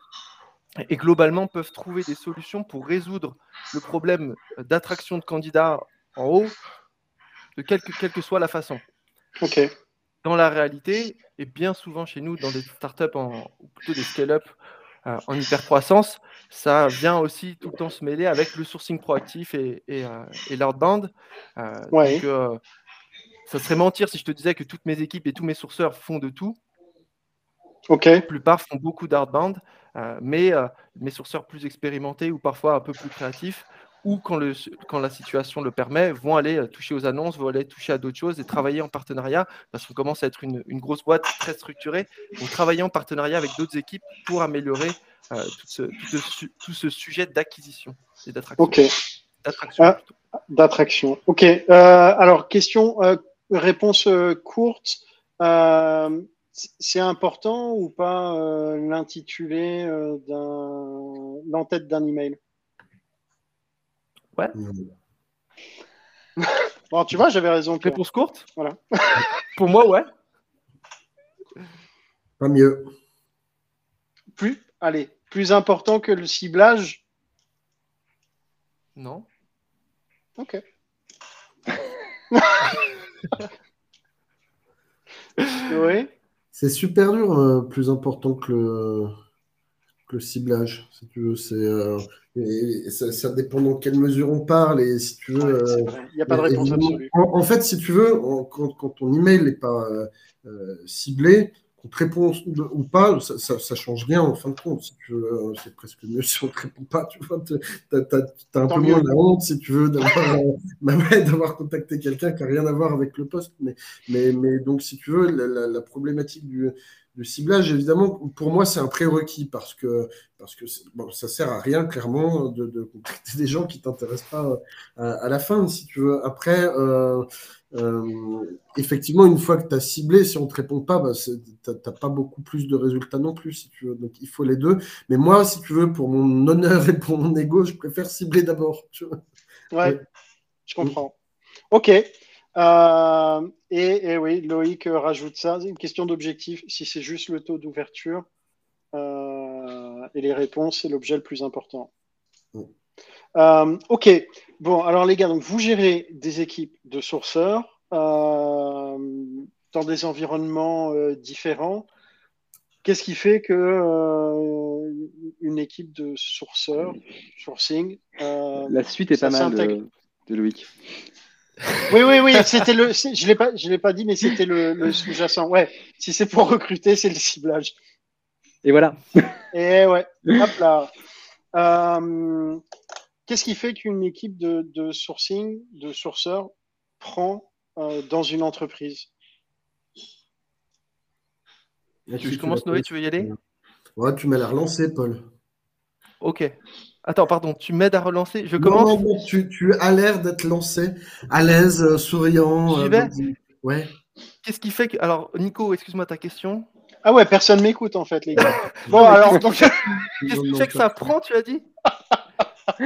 et globalement peuvent trouver des solutions pour résoudre le problème d'attraction de candidats en haut, de quelle que, soit la façon. Ok. Dans la réalité, et bien souvent chez nous, dans des startups, en, ou plutôt des scale-up euh, en hyper-croissance, ça vient aussi tout le temps se mêler avec le sourcing proactif et, et, euh, l'outbound. Euh, donc, ça serait mentir si je te disais que toutes mes équipes et tous mes sourceurs font de tout. Ok. La plupart font beaucoup d'outbound, mais mes sourceurs plus expérimentés ou parfois un peu plus créatifs ou quand, le, quand la situation le permet, vont aller euh, toucher aux annonces, vont aller toucher à d'autres choses et travailler en partenariat, parce qu'on commence à être une, une, grosse boîte très structurée, vont travailler en partenariat avec d'autres équipes pour améliorer euh, tout, ce, tout, ce, tout, ce, sujet d'acquisition et d'attraction. Ok. D'attraction. Ah, d'attraction. Ok. Euh, alors, question, euh, réponse courte. c'est important ou pas l'intitulé d'un l'entête d'un email? Ouais. [LAUGHS] bon, tu vois, j'avais raison. Réponse courte Voilà. [LAUGHS] Pour moi, ouais. Pas mieux. Plus, allez, plus important que le ciblage? Non. Ok. [LAUGHS] oui. C'est super dur, euh, plus important que le, que le ciblage, si tu veux. C'est euh, et ça, dépend dans quelle mesure on parle et si tu veux. Euh, Il n'y a pas de réponse absolue. En, fait, si tu veux, quand, quand, ton email n'est pas euh, ciblé, qu'on te répond ou pas, ça, ça, change rien en fin de compte. Si tu veux, c'est presque mieux si on ne te répond pas. Tu vois, un peu moins la honte si tu veux [LAUGHS] bah d'avoir contacté quelqu'un qui n'a rien à voir avec le poste. Mais, mais, mais donc, si tu veux, la, la problématique du le ciblage, évidemment, pour moi, c'est un prérequis parce que, parce que bon, ça sert à rien, clairement, de, de contacter des gens qui t'intéressent pas à, la fin, si tu veux. Après, euh, euh, effectivement, une fois que tu as ciblé, si on ne te répond pas, bah, tu n'as pas beaucoup plus de résultats non plus, si tu veux. Donc, il faut les deux. Mais moi, si tu veux, pour mon honneur et pour mon ego, je préfère cibler d'abord. Ouais, je comprends. OK. Euh, et, oui, Loïc rajoute ça. C'est une question d'objectif. Si c'est juste le taux d'ouverture euh, et les réponses, c'est l'objet le plus important. Euh, ok. Bon, alors les gars, donc vous gérez des équipes de sourceurs dans des environnements différents. Qu'est-ce qui fait que une équipe de sourceurs, sourcing, la suite est pas mal de, de Loïc. Oui, oui, oui, c'était le. Je l'ai pas, je l'ai pas dit, mais c'était le, sous-jacent. Ouais, si c'est pour recruter, c'est le ciblage. Et voilà. Et ouais, hop là. Euh, qu'est-ce qui fait qu'une équipe de, sourcing, de sourceurs, prend euh, dans une entreprise? Tu, Je commence, Noé, tu veux y aller? Ouais, tu m'as la relancé, Paul. Ok. Attends, pardon, tu m'aides à relancer? Je commence? non, tu, tu, as l'air d'être lancé, à l'aise, euh, souriant. J'y vais? euh, Ouais. Qu'est-ce qui fait que. Alors, Nico, excuse-moi ta question. Ah ouais, personne m'écoute en fait, les gars. [LAUGHS] bon, alors, donc. [LAUGHS] Qu'est-ce qui fait que ça prend, tu as dit? [LAUGHS]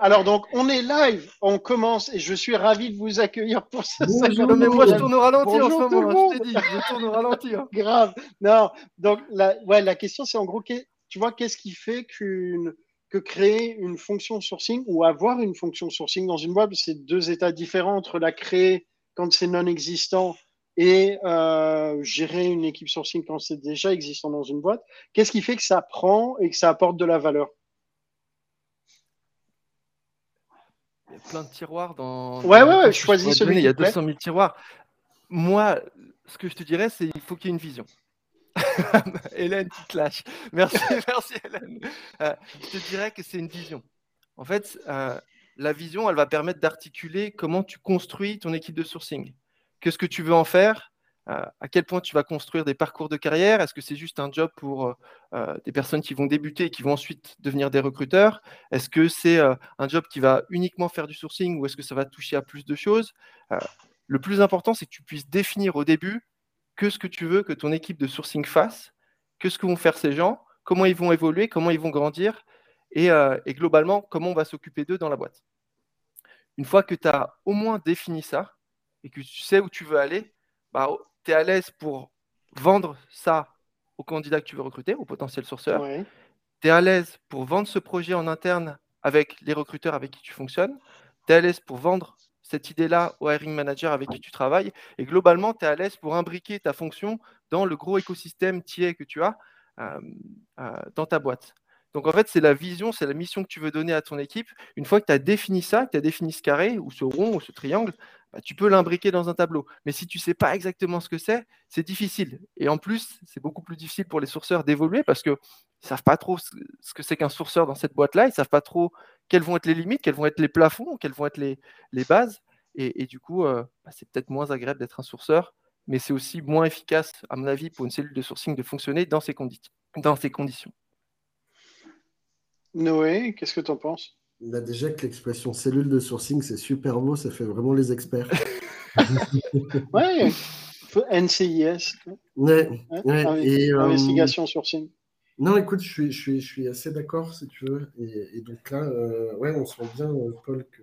Alors donc on est live, on commence et je suis ravi de vous accueillir pour ce Bonjour, mais moi je tourne au ralenti en ce moment, je t'ai dit, je tourne au ralenti. Hein. Grave. Non, donc la, ouais, la question c'est en gros tu vois, qu'est-ce qui fait qu'une que créer une fonction sourcing ou avoir une fonction sourcing dans une boîte, c'est deux états différents entre la créer quand c'est non existant et euh, gérer une équipe sourcing quand c'est déjà existant dans une boîte? Qu'est-ce qui fait que ça prend et que ça apporte de la valeur? Il y a plein de tiroirs dans. Ouais, ouais, ouais, choisis celui Il y a 200 000 tiroirs. Moi, ce que je te dirais, c'est qu'il faut qu'il y ait une vision. [LAUGHS] Hélène qui clash. Merci, [LAUGHS] merci Hélène. Euh, je te dirais que c'est une vision. En fait, euh, la vision, elle va permettre d'articuler comment tu construis ton équipe de sourcing. Qu'est-ce que tu veux en faire? Euh, À quel point tu vas construire des parcours de carrière? Est-ce que c'est juste un job pour des personnes qui vont débuter et qui vont ensuite devenir des recruteurs? Est-ce que c'est un job qui va uniquement faire du sourcing ou est-ce que ça va toucher à plus de choses? Le plus important, c'est que tu puisses définir au début que ce que tu veux que ton équipe de sourcing fasse, que ce que vont faire ces gens, comment ils vont évoluer, comment ils vont grandir, et, euh, globalement, comment on va s'occuper d'eux dans la boîte. Une fois que tu as au moins défini ça, et que tu sais où tu veux aller, bah, tu es à l'aise pour vendre ça au candidat que tu veux recruter, au potentiel sourceur. Tu es à l'aise pour vendre ce projet en interne avec les recruteurs avec qui tu fonctionnes. Tu es à l'aise pour vendre cette idée-là au hiring manager avec qui tu travailles. Et globalement, tu es à l'aise pour imbriquer ta fonction dans le gros écosystème TIA que tu as euh, dans ta boîte. Donc en fait, c'est la vision, c'est la mission que tu veux donner à ton équipe. Une fois que tu as défini ça, que tu as défini ce carré ou ce rond ou ce triangle, bah, tu peux l'imbriquer dans un tableau. Mais si tu ne sais pas exactement ce que c'est, c'est difficile. Et en plus, c'est beaucoup plus difficile pour les sourceurs d'évoluer parce qu'ils ne savent pas trop ce que c'est qu'un sourceur dans cette boîte-là. Ils ne savent pas trop quelles vont être les limites, quels vont être les plafonds, quelles vont être les, bases. Et, du coup, euh, bah, c'est peut-être moins agréable d'être un sourceur, mais c'est aussi moins efficace, à mon avis, pour une cellule de sourcing de fonctionner dans ces, dans ces conditions. Noé, qu'est-ce que tu en penses? Bah Déjà que l'expression cellule de sourcing, c'est super beau, ça fait vraiment les experts. [LAUGHS] ouais, NCIS. Ouais, et, euh, Investigation sourcing. Non, écoute, je suis, je suis, je suis assez d'accord, si tu veux. Et, donc là, euh, ouais, on sent bien, euh, Paul, que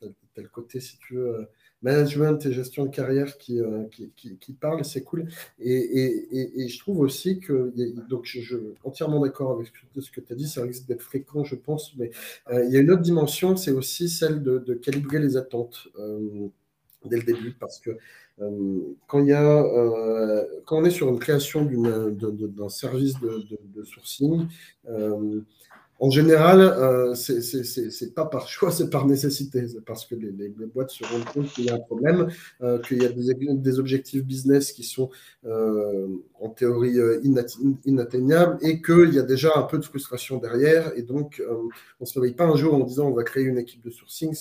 tu as, le côté, si tu veux, management et gestion de carrière qui, qui, qui, parle, c'est cool. Et, et, je trouve aussi que, donc je, suis entièrement d'accord avec ce que tu as dit, ça risque d'être fréquent, je pense, mais il y a une autre dimension, c'est aussi celle de, calibrer les attentes dès le début, parce que euh, quand, il y a, euh, quand on est sur une création d'un service de, sourcing, euh, en général, euh, c'est pas par choix, [LAUGHS] c'est par nécessité. C'est parce que les, boîtes se rendent compte qu'il y a un problème, qu'il y a des, objectifs business qui sont en théorie inatteignables et qu'il y a déjà un peu de frustration derrière. Et donc, on ne se réveille pas un jour en disant on va créer une équipe de sourcing.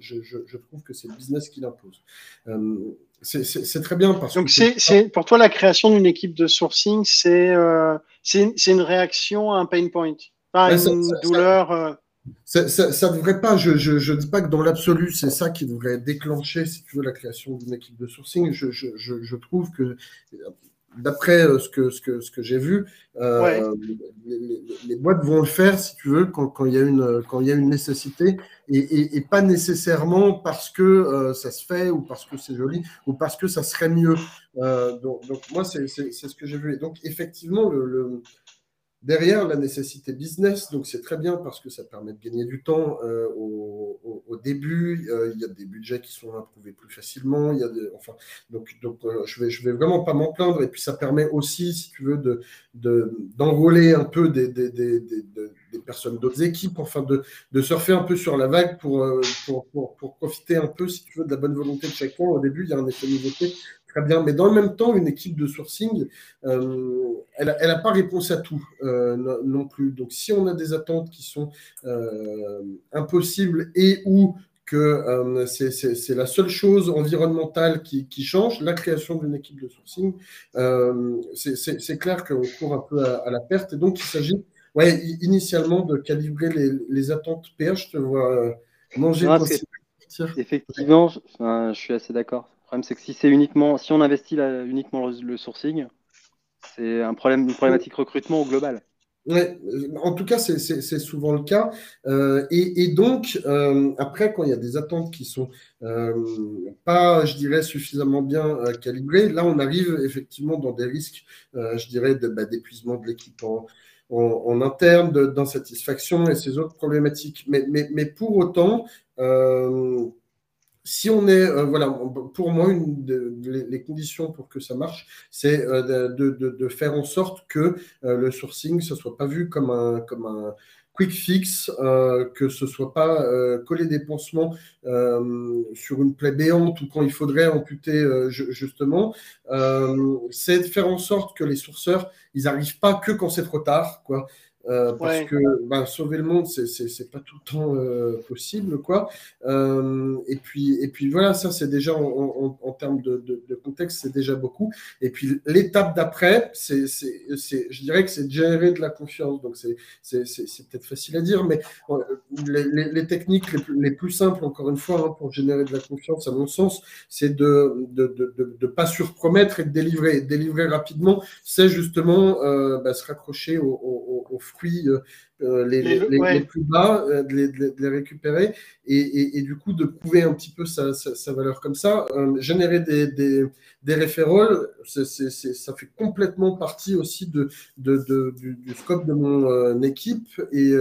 je, je, trouve que c'est le business qui l'impose. C'est très bien parce Donc c'est pour toi la création d'une équipe de sourcing, c'est euh, une réaction à un pain point, pas une douleur. Euh. Ça, ne devrait pas. Je, je, dis pas que dans l'absolu c'est ça qui devrait déclencher, si tu veux, la création d'une équipe de sourcing. Je, je trouve que d'après euh, ce que, ce que, ce que j'ai vu, euh, les, boîtes vont le faire, si tu veux, quand, quand, il, y a une, quand il y a une nécessité, et, et, pas nécessairement parce que euh, ça se fait, ou parce que c'est joli, ou parce que ça serait mieux. donc, donc, moi, c'est ce que j'ai vu. Et donc, effectivement, le, derrière la nécessité business. Donc c'est très bien parce que ça permet de gagner du temps euh, au, début. Euh, il y a des budgets qui sont approuvés plus facilement. Il y a enfin, donc, donc euh, je vais vraiment pas m'en plaindre. Et puis ça permet aussi, si tu veux, de d'enrôler un peu des, des, des, des personnes d'autres équipes, enfin de, surfer un peu sur la vague pour, profiter un peu, si tu veux, de la bonne volonté de chacun. Au début, il y a un effet nouveauté Très bien, mais dans le même temps, une équipe de sourcing, euh, elle n'a pas réponse à tout euh, non, plus. Donc, si on a des attentes qui sont euh, impossibles et ou que c'est la seule chose environnementale qui, change, la création d'une équipe de sourcing, c'est clair qu'on court un peu à, la perte. Et donc, il s'agit ouais, initialement de calibrer les, attentes PH. Je te vois manger. effectivement, je suis assez d'accord problème, c'est que si c'est uniquement, si on investit uniquement le, sourcing, c'est un problème, une problématique recrutement au global. Ouais, en tout cas, c'est souvent le cas. Euh, et, donc, euh, après, quand il y a des attentes qui sont euh, pas, je dirais, suffisamment bien calibrées, là, on arrive effectivement dans des risques, je dirais, bah, d'épuisement de, l'équipe en, interne, d'insatisfaction et ces autres problématiques. Mais pour autant, si on est, voilà, pour moi, une les, conditions pour que ça marche, c'est de, de, faire en sorte que le sourcing, ce soit pas vu comme un, comme un, quick fix, euh, que ce soit pas euh, coller des pansements euh, sur une plaie béante ou quand il faudrait amputer justement, c'est de faire en sorte que les sourceurs, ils n'arrivent pas que quand c'est trop tard, quoi. Euh, parce que ben, sauver le monde, c'est pas tout le temps euh, possible, quoi. Euh, et puis et puis voilà, ça c'est déjà en, en, termes de, de, contexte, c'est déjà beaucoup. Et puis l'étape d'après, c'est je dirais que c'est de générer de la confiance. Donc c'est peut-être facile à dire, mais les, les, techniques les plus, les plus, simples, encore une fois, hein, pour générer de la confiance, à mon sens, c'est de de ne pas surpromettre et de délivrer. délivrer rapidement, c'est justement bah, se raccrocher au, au, au fruits euh, euh, les, les, plus bas, euh, de les, récupérer et, et, du coup de prouver un petit peu sa, sa, valeur comme ça. générer des, des, des référoles, ça fait complètement partie aussi de, de, de du, du, scope de mon équipe et,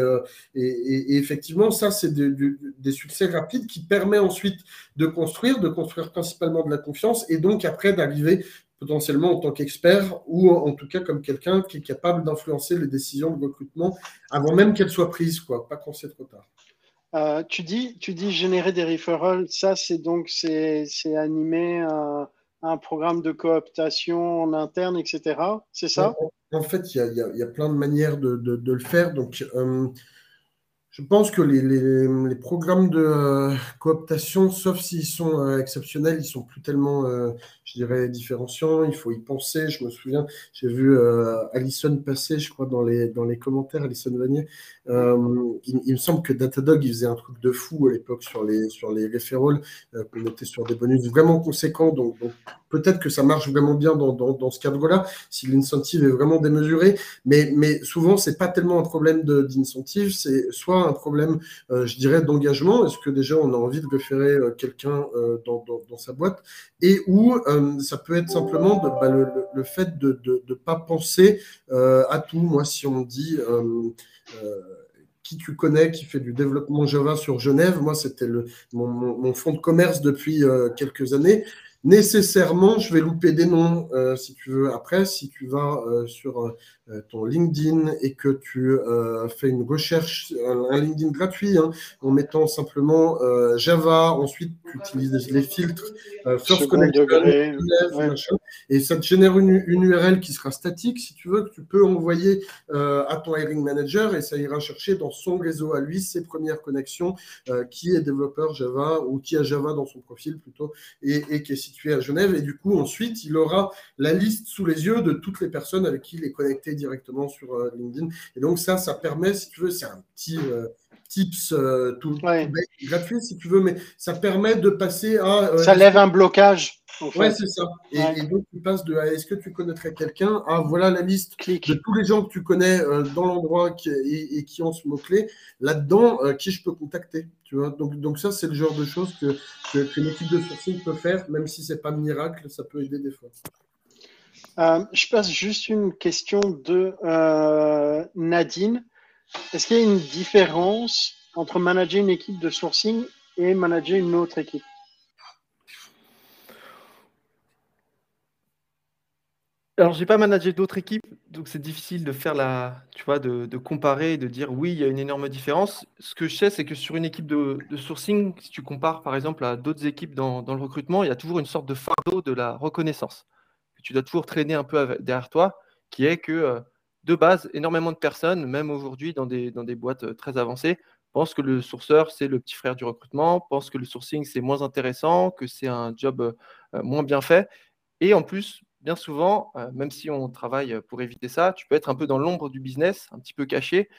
et, effectivement, ça, c'est des succès rapides qui permet ensuite de construire, de construire principalement de la confiance et donc après d'arriver potentiellement en tant qu'expert ou en tout cas comme quelqu'un qui est capable d'influencer les décisions de recrutement avant même qu'elles soient prises, quoi, pas quand c'est trop tard. Euh, tu, dis, tu dis générer des referrals, ça c'est donc c'est, animer un, un, programme de cooptation en interne, etc. C'est ça? En, fait, il y a, y a, plein de manières de, de, le faire. Donc, euh, je pense que les, les, programmes de euh, cooptation, sauf s'ils sont euh, exceptionnels, ils sont plus tellement, euh, je dirais, différenciants. Il faut y penser. Je me souviens, j'ai vu Alison passer, je crois, dans les, dans les commentaires, Alison Vanier. Il, me semble que Datadog, il faisait un truc de fou à l'époque sur les, sur les référoles, qu'on mettait sur des bonus vraiment conséquents. Peut-être que ça marche vraiment bien dans, dans, ce cadre-là, si l'incentive est vraiment démesuré. Mais, mais souvent, c'est pas tellement un problème d'incentive, c'est soit un problème, euh, je dirais, d'engagement. Est-ce que déjà on a envie de référer euh, quelqu'un euh, dans, dans, sa boîte Et ou ça peut être simplement bah, le, le, fait de ne pas penser à tout. Moi, si on dit qui tu connais qui fait du développement Java sur Genève. Moi, c'était mon, mon, fonds de commerce depuis quelques années nécessairement, je vais louper des noms, euh, si tu veux. Après, si tu vas euh, sur euh, ton LinkedIn et que tu fais une recherche, un, LinkedIn gratuit, hein, en mettant simplement Java, ensuite tu utilises les filtres, First Connection, et ça te génère une, URL qui sera statique, si tu veux, que tu peux envoyer à ton hiring manager et ça ira chercher dans son réseau à lui ses premières connexions, qui est développeur Java ou qui a Java dans son profil plutôt, et, et qui est situé à Genève. Et du coup, ensuite, il aura la liste sous les yeux de toutes les personnes avec qui il est connecté directement sur euh, LinkedIn. Et donc ça, ça permet, si tu veux, c'est un petit euh, tips euh, tout, gratuit, si tu veux, mais ça permet de passer à... ça lève un blocage. Ouais, c'est ça. Et, donc, tu passes de est-ce que tu connaîtrais quelqu'un à voilà la liste de tous les gens que tu connais dans l'endroit et, qui ont ce mot-clé. Là-dedans, qui je peux contacter tu vois donc, donc, ça, c'est le genre de choses que, que, que l'équipe de sourcing peut faire, même si c'est pas miracle, ça peut aider des fois. Euh, je passe juste une question de euh, Nadine. Est-ce qu'il y a une différence entre manager une équipe de sourcing et manager une autre équipe? Alors, j'ai pas managé d'autres équipes, donc c'est difficile de faire la, tu vois, de, comparer et de dire oui, il y a une énorme différence. Ce que je sais, c'est que sur une équipe de, sourcing, si tu compares par exemple à d'autres équipes dans, le recrutement, il y a toujours une sorte de fardeau de la reconnaissance tu dois toujours traîner un peu derrière toi, qui est que euh, de base, énormément de personnes, même aujourd'hui dans des, boîtes euh, très avancées, pensent que le sourceur, c'est le petit frère du recrutement, pensent que le sourcing, c'est moins intéressant, que c'est un job euh, moins bien fait. Et en plus, bien souvent, même si on travaille pour éviter ça, tu peux être un peu dans l'ombre du business, un petit peu caché.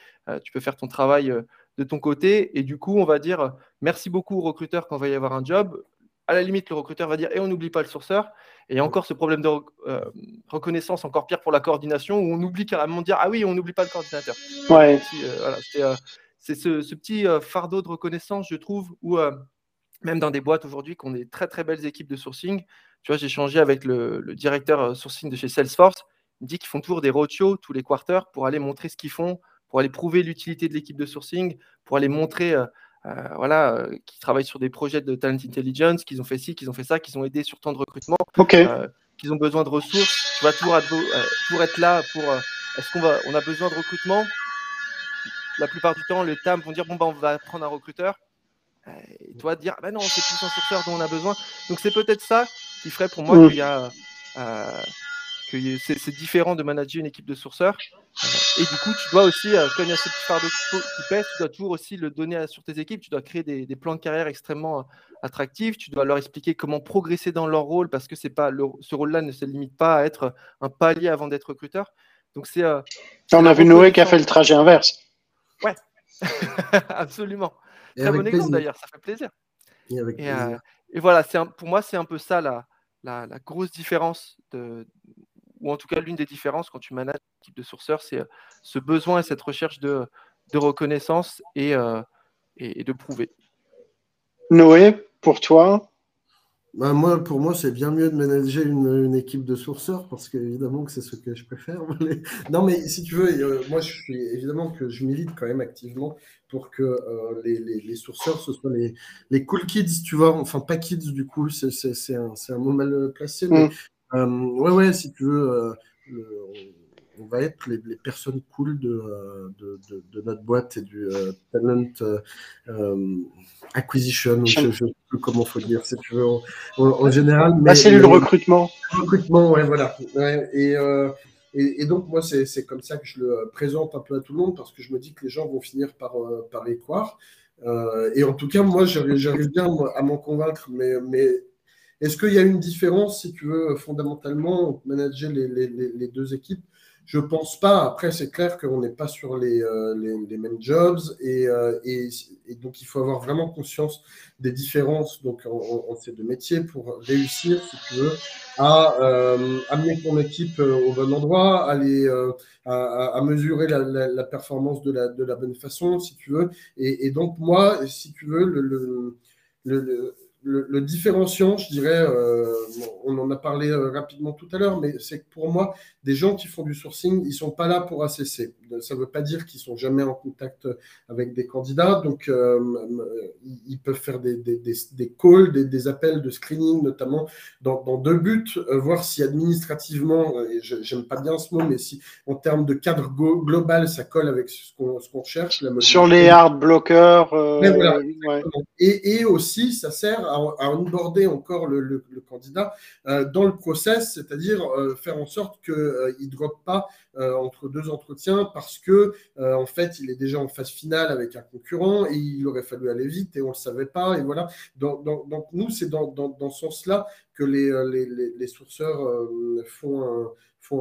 tu peux faire ton travail de ton côté. Et du coup, on va dire merci beaucoup au recruteur quand va y avoir un job à la limite, le recruteur va dire et on n'oublie pas le sourceur. Et il y a encore ce problème de euh, reconnaissance, encore pire pour la coordination, où on oublie carrément de dire ah oui, on n'oublie pas le coordinateur. Ouais. Euh, euh, c'est ce, petit fardeau de reconnaissance, je trouve, où même dans des boîtes aujourd'hui, qu'on est très très belles équipes de sourcing. Tu vois, j'ai changé avec le, directeur sourcing de chez Salesforce. Il me dit qu'ils font toujours des roadshows tous les quarters pour aller montrer ce qu'ils font, pour aller prouver l'utilité de l'équipe de sourcing, pour aller montrer voilà, qui travaillent sur des projets de talent intelligence, qu'ils ont fait ci, qu'ils ont fait ça, qu'ils ont aidé sur tant de recrutement, qu'ils ont besoin de ressources. Tu vas toujours pour être là pour. Est-ce qu'on va, on a besoin de recrutement? La plupart du temps, les TAM vont dire bon bah on va prendre un recruteur. Et toi dire bah non c'est plus un sourceur dont on a besoin. Donc c'est peut-être ça qui ferait pour moi mm. qu'il y a que c'est différent de manager une équipe de sourceurs. Euh, et du coup, tu dois aussi, euh, quand il y a ce petit fardeau qui pèse, tu dois toujours aussi le donner sur tes équipes. Tu dois créer des, plans de carrière extrêmement euh, attractifs. Tu dois leur expliquer comment progresser dans leur rôle parce que c'est pas ce rôle-là ne se limite pas à être un palier avant d'être recruteur. Donc c'est. on a vu Noé qui a fait le trajet inverse. Ouais, [LAUGHS] absolument. Très bon exemple d'ailleurs, ça fait plaisir. Et, voilà, pour moi, c'est un peu ça la, la, la grosse différence de, ou en tout cas l'une des différences quand tu manages l'équipe de sourceurs, c'est euh, ce besoin et cette recherche de, reconnaissance euh, et, de prouver. Noé, pour toi? Bah, moi, pour moi, c'est bien mieux de manager une, équipe de sourceurs parce qu'évidemment que c'est ce que je préfère. [LAUGHS] non, mais si tu veux, euh, moi, je suis évidemment que je milite quand même activement pour que les, sourceurs, ce soit les, cool kids, tu vois, enfin pas kids du coup, c'est un, un, mot mal placé, mais mm. Euh, ouais, ouais, si tu veux, euh, on va être les, personnes cool de, de, de, notre boîte et du euh, talent acquisition, je ne sais plus comment faut dire, si tu veux, en, général. Mais, c'est le recrutement. Recrutement, ouais, voilà. et, et, donc, moi, c'est comme ça que je le présente un peu à tout le monde parce que je me dis que les gens vont finir par, par y croire. et en tout cas, moi, j'arrive bien à m'en convaincre, mais, mais est-ce qu'il y a une différence, si tu veux, fondamentalement, manager les, deux équipes? Je ne pense pas. Après, c'est clair qu'on n'est pas sur les, euh, mêmes jobs euh, et, donc il faut avoir vraiment conscience des différences donc, en, ces deux métiers pour réussir, si tu veux, à euh, amener ton équipe au bon endroit, à, à, mesurer la, performance de la, bonne façon, si tu veux. Et, donc, moi, si tu veux, le le, différenciant, je dirais, euh, on en a parlé euh, rapidement tout à l'heure, mais c'est que pour moi, des gens qui font du sourcing, ils sont pas là pour assesser. Ça ne veut pas dire qu'ils sont jamais en contact avec des candidats, donc euh, ils peuvent faire des, des, des, calls, des, appels de screening, notamment dans, deux buts, voir si administrativement, j'aime pas bien ce mot, mais si en termes de cadre global, ça colle avec ce qu'on cherche. Sur les hard blockers. et, et aussi, ça sert à, onboarder encore le, candidat euh, dans le process, c'est-à-dire euh, faire en sorte qu'il euh, ne droppe pas entre deux entretiens parce que en fait il est déjà en phase finale avec un concurrent et il aurait fallu aller vite et on ne le savait pas et voilà. Donc, nous c'est dans, dans, ce sens-là que les, les, les, sourceurs font un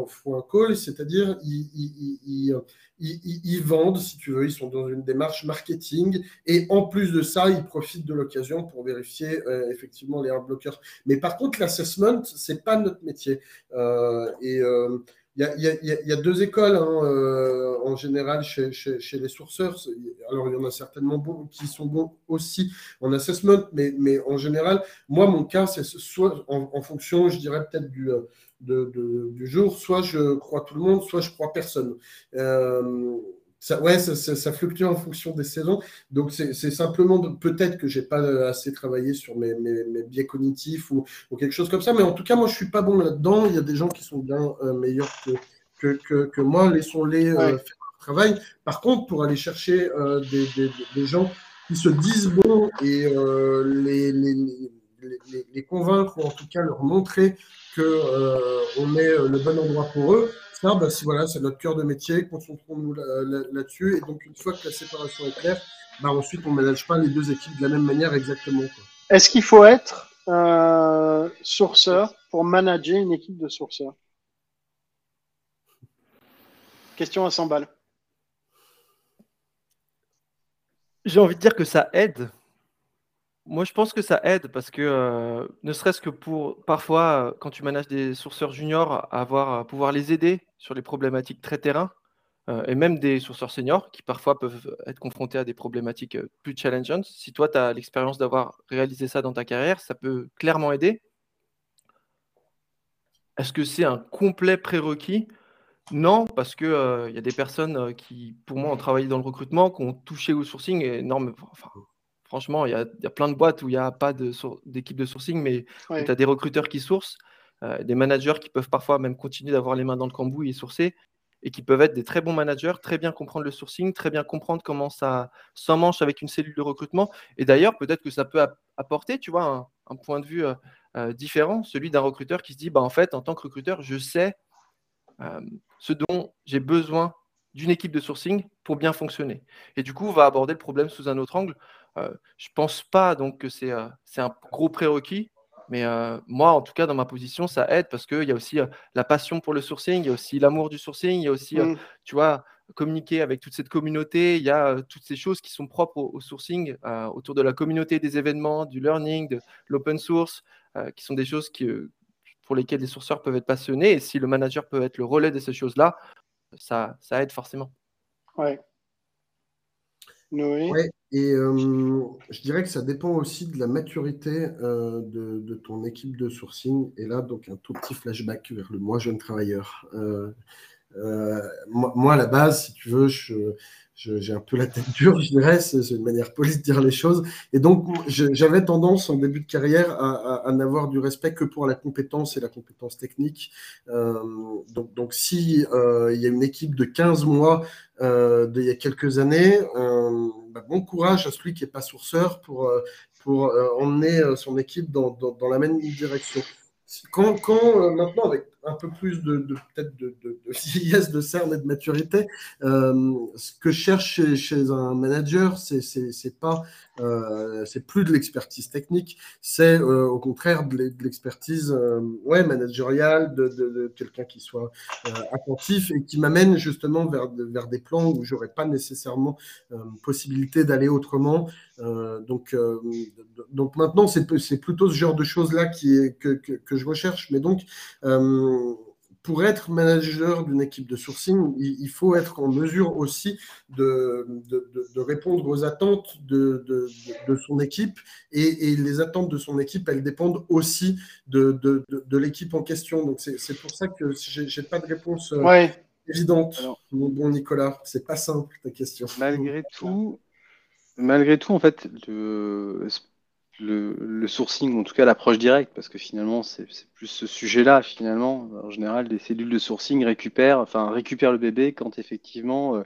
font, un call, c'est-à-dire ils, ils, vendent, si tu veux, ils sont dans une démarche marketing et en plus de ça, ils profitent de l'occasion pour vérifier euh, effectivement les hard blockers. Mais par contre, l'assessment, c'est pas notre métier. Euh, et euh, il y, a, deux écoles hein, en général chez, les sourceurs. Alors, il y en a certainement beaucoup qui sont bons aussi en assessment, mais en général, moi, mon cas, c'est soit en, fonction, je dirais peut-être du, du jour, soit je crois tout le monde, soit je crois personne. Euh, ça, ouais, ça, fluctue en fonction des saisons. Donc, c'est simplement peut-être que j'ai pas assez travaillé sur mes, biais cognitifs ou, quelque chose comme ça. Mais en tout cas, moi, je suis pas bon là-dedans. Il y a des gens qui sont bien euh, meilleurs que, que, moi. Laissons-les euh, faire leur travail. Par contre, pour aller chercher des, gens qui se disent bons et les, les, convaincre ou en tout cas leur montrer qu'on euh, met euh, le bon endroit pour eux. Ça, bah, voilà, c'est notre cœur de métier, concentrons-nous là-dessus. et donc, une fois que la séparation est claire, bah, ensuite, on ne ménage pas les deux équipes de la même manière exactement. Est-ce qu'il faut être euh, sourceur pour manager une équipe de sourceurs? Question à 100 balles. J'ai envie de dire que ça aide moi, je pense que ça aide parce que, euh, ne serait-ce que pour parfois, euh, quand tu manages des sourceurs juniors, avoir, pouvoir les aider sur les problématiques très terrain, euh, et même des sourceurs seniors qui parfois peuvent être confrontés à des problématiques plus challengeantes. Si toi, tu as l'expérience d'avoir réalisé ça dans ta carrière, ça peut clairement aider. Est-ce que c'est un complet prérequis? Non, parce qu'il il y a des personnes qui, pour moi, ont travaillé dans le recrutement, qui ont touché au sourcing, et enfin, Franchement, il y, a, plein de boîtes où il n'y a pas d'équipe de, sourcing, mais tu as des recruteurs qui sourcent, euh, des managers qui peuvent parfois même continuer d'avoir les mains dans le cambouis et sourcer, et qui peuvent être des très bons managers, très bien comprendre le sourcing, très bien comprendre comment ça s'emmanche avec une cellule de recrutement. Et d'ailleurs, peut-être que ça peut apporter, tu vois, un, point de vue euh, euh, différent, celui d'un recruteur qui se dit, bah, en fait, en tant que recruteur, je sais ce dont j'ai besoin d'une équipe de sourcing pour bien fonctionner. Et du coup, on va aborder le problème sous un autre angle. Euh, je ne pense pas donc que c'est euh, un gros prérequis, mais euh, moi, en tout cas, dans ma position, ça aide parce qu'il y a aussi la passion pour le sourcing, il y a aussi l'amour du sourcing, il y a aussi, mmh. tu vois, communiquer avec toute cette communauté, il y a toutes ces choses qui sont propres au, sourcing, autour de la communauté des événements, du learning, de l'open source, qui sont des choses qui, pour lesquelles les sourceurs peuvent être passionnés. Et si le manager peut être le relais de ces choses-là, ça, ça aide forcément. Ouais. Noé Et euh, je dirais que ça dépend aussi de la maturité euh, de, ton équipe de sourcing. Et là, donc un tout petit flashback vers le moi jeune travailleur. Euh, moi, à la base, si tu veux, je, j'ai un peu la tête dure, je dirais, c'est une manière polie de dire les choses. Et donc, j'avais tendance en début de carrière à, n'avoir du respect que pour la compétence et la compétence technique. Euh, donc, donc, si euh, y a une équipe de 15 mois euh, d'il y a quelques années, bah, bon courage à celui qui n'est pas sourceur pour, emmener son équipe dans, dans la même direction. Quand, quand maintenant, avec un peu plus de, peut-être de, de, de, [LAUGHS] vieillesse, de cerne et de maturité. Euh, ce que je cherche chez, un manager, c'est pas euh, c'est plus de l'expertise technique, c'est euh, au contraire de l'expertise ouais managériale, de, quelqu'un qui soit attentif et qui m'amène justement vers vers des plans où j'aurais pas nécessairement possibilité d'aller autrement. donc donc maintenant c'est plutôt ce genre de choses là qui que, que je recherche, mais donc pour être manager d'une équipe de sourcing, il, faut être en mesure aussi de, de, répondre aux attentes de, son équipe. Et, les attentes de son équipe, elles dépendent aussi de, l'équipe en question. Donc, c'est pour ça que je n'ai pas de réponse euh, évidente, mon bon Nicolas. C'est pas simple ta question. Malgré tout, malgré tout, en fait, le, le, sourcing, en tout cas l'approche directe, parce que finalement, c'est plus ce sujet-là, finalement. En général, les cellules de sourcing récupèrent, enfin, récupèrent le bébé quand effectivement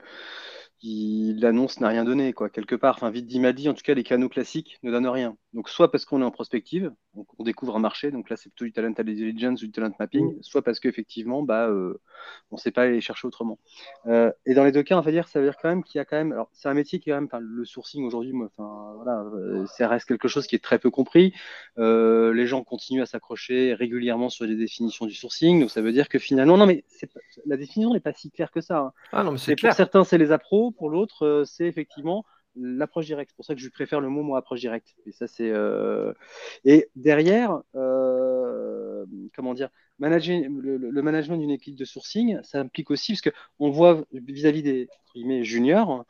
l'annonce n'a rien donné, quoi, quelque part. Enfin, vite dit, mal dit, en tout cas, les canaux classiques ne donnent rien. Donc, soit parce qu'on est en prospective, donc on découvre un marché, donc là, c'est plutôt du talent intelligence du talent mapping, mm. soit parce qu'effectivement, bah, euh, on ne sait pas aller chercher autrement. Euh, et dans les deux cas, on va dire, ça veut dire quand même qu'il y a quand même, alors, c'est un métier qui est quand même, le sourcing aujourd'hui, enfin, voilà, euh, ça reste quelque chose qui est très peu compris. les gens continuent à s'accrocher régulièrement sur les définitions du sourcing, donc ça veut dire que finalement, non, mais la définition n'est pas si claire que ça. Hein. Ah non, mais c'est Pour certains, c'est les appros, pour l'autre, c'est effectivement l'approche directe. C'est pour ça que je préfère le mot moi approche directe. Et ça c'est euh, et derrière, euh, comment dire, manager, le, management d'une équipe de sourcing, ça implique aussi parce que on voit vis-à-vis des juniors,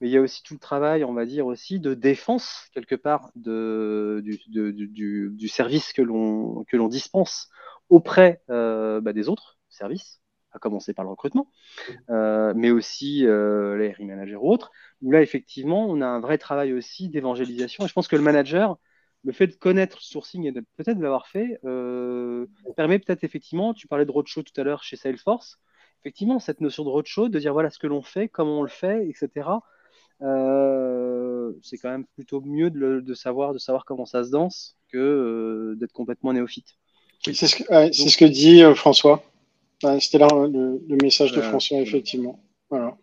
mais il y a aussi tout le travail, on va dire aussi de défense quelque part de, du, du, service que l'on que l'on dispense auprès euh, bah, des autres services à commencer par le recrutement, euh, mais aussi euh, les RI managers ou autres, où là, effectivement, on a un vrai travail aussi d'évangélisation. Et je pense que le manager, le fait de connaître sourcing et peut-être de l'avoir fait, euh, permet peut-être effectivement, tu parlais de roadshow tout à l'heure chez Salesforce, effectivement, cette notion de roadshow, de dire voilà ce que l'on fait, comment on le fait, etc. c'est quand même plutôt mieux de, savoir, de savoir comment ça se danse que d'être complètement néophyte. c'est ce, ce, que dit François. C'était là le, message de François, effectivement. Voilà.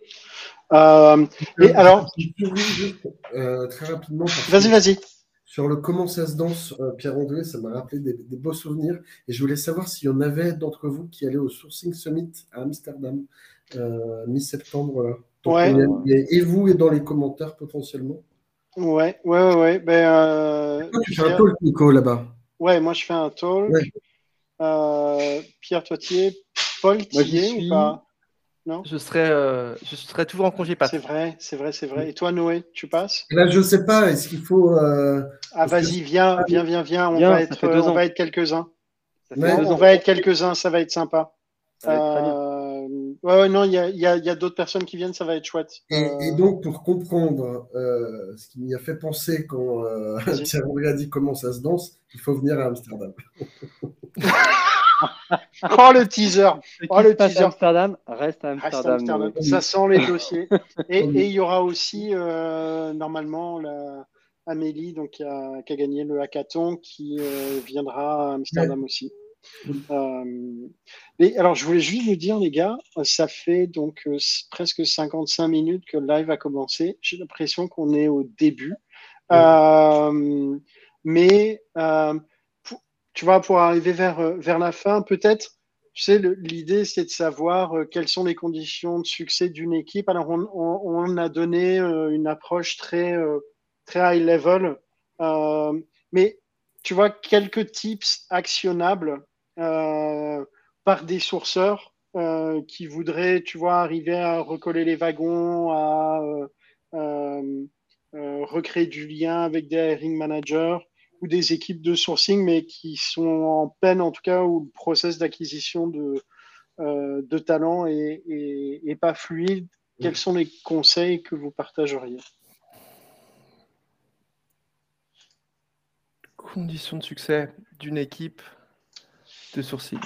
Euh, et alors, euh, très rapidement. Vas-y, vas-y. Sur le comment ça se danse, euh, Pierre-André, ça m'a rappelé des, beaux souvenirs. Et je voulais savoir s'il y en avait d'entre vous qui allaient au Sourcing Summit à Amsterdam, mi-septembre. Ouais. Et, vous, et dans les commentaires potentiellement. Ouais, ouais, ouais. Ben, tu fais un talk, Nico, là-bas. Ouais, moi je fais un talk. Pierre Toitier, Paul, tu ou pas? Non? Je serai, euh, je serai toujours en congé C'est vrai, c'est vrai, c'est vrai. Et toi, Noé, tu passes? Là, je ne sais pas. Est-ce qu'il faut. Euh, ah, vas-y, viens, viens, viens, viens. On, va, être, on va être quelques-uns. On va être quelques-uns, ça va être sympa. Euh, ouais, non, il y a, y a, d'autres personnes qui viennent, ça va être chouette. Et, donc, pour comprendre ce qui m'y a fait penser quand [LAUGHS] Thierry a dit comment ça se danse, il faut venir à Amsterdam. [LAUGHS] [LAUGHS] oh le teaser Oh le teaser Amsterdam, reste à Amsterdam. Ça sent les dossiers. [LAUGHS] Et, il y aura aussi euh, normalement la, Amélie donc, qui, a, gagné le hackathon qui euh, viendra à Amsterdam aussi. Euh, alors, je voulais juste vous dire, les gars, ça fait donc presque 55 minutes que le live a commencé. J'ai l'impression qu'on est au début. mais tu vois, pour arriver vers, euh, vers la fin, peut-être, tu sais, l'idée, c'est de savoir euh, quelles sont les conditions de succès d'une équipe. Alors, on, a donné euh, une approche très, très high level, mais tu vois, quelques tips actionnables par des sourceurs qui voudraient, tu vois, arriver à recoller les wagons, à recréer du lien avec des hiring managers ou des équipes de sourcing, mais qui sont en peine, en tout cas, où le process d'acquisition de, euh, de talents est, pas fluide. Quels sont les conseils que vous partageriez? Conditions de succès d'une équipe de sourcing.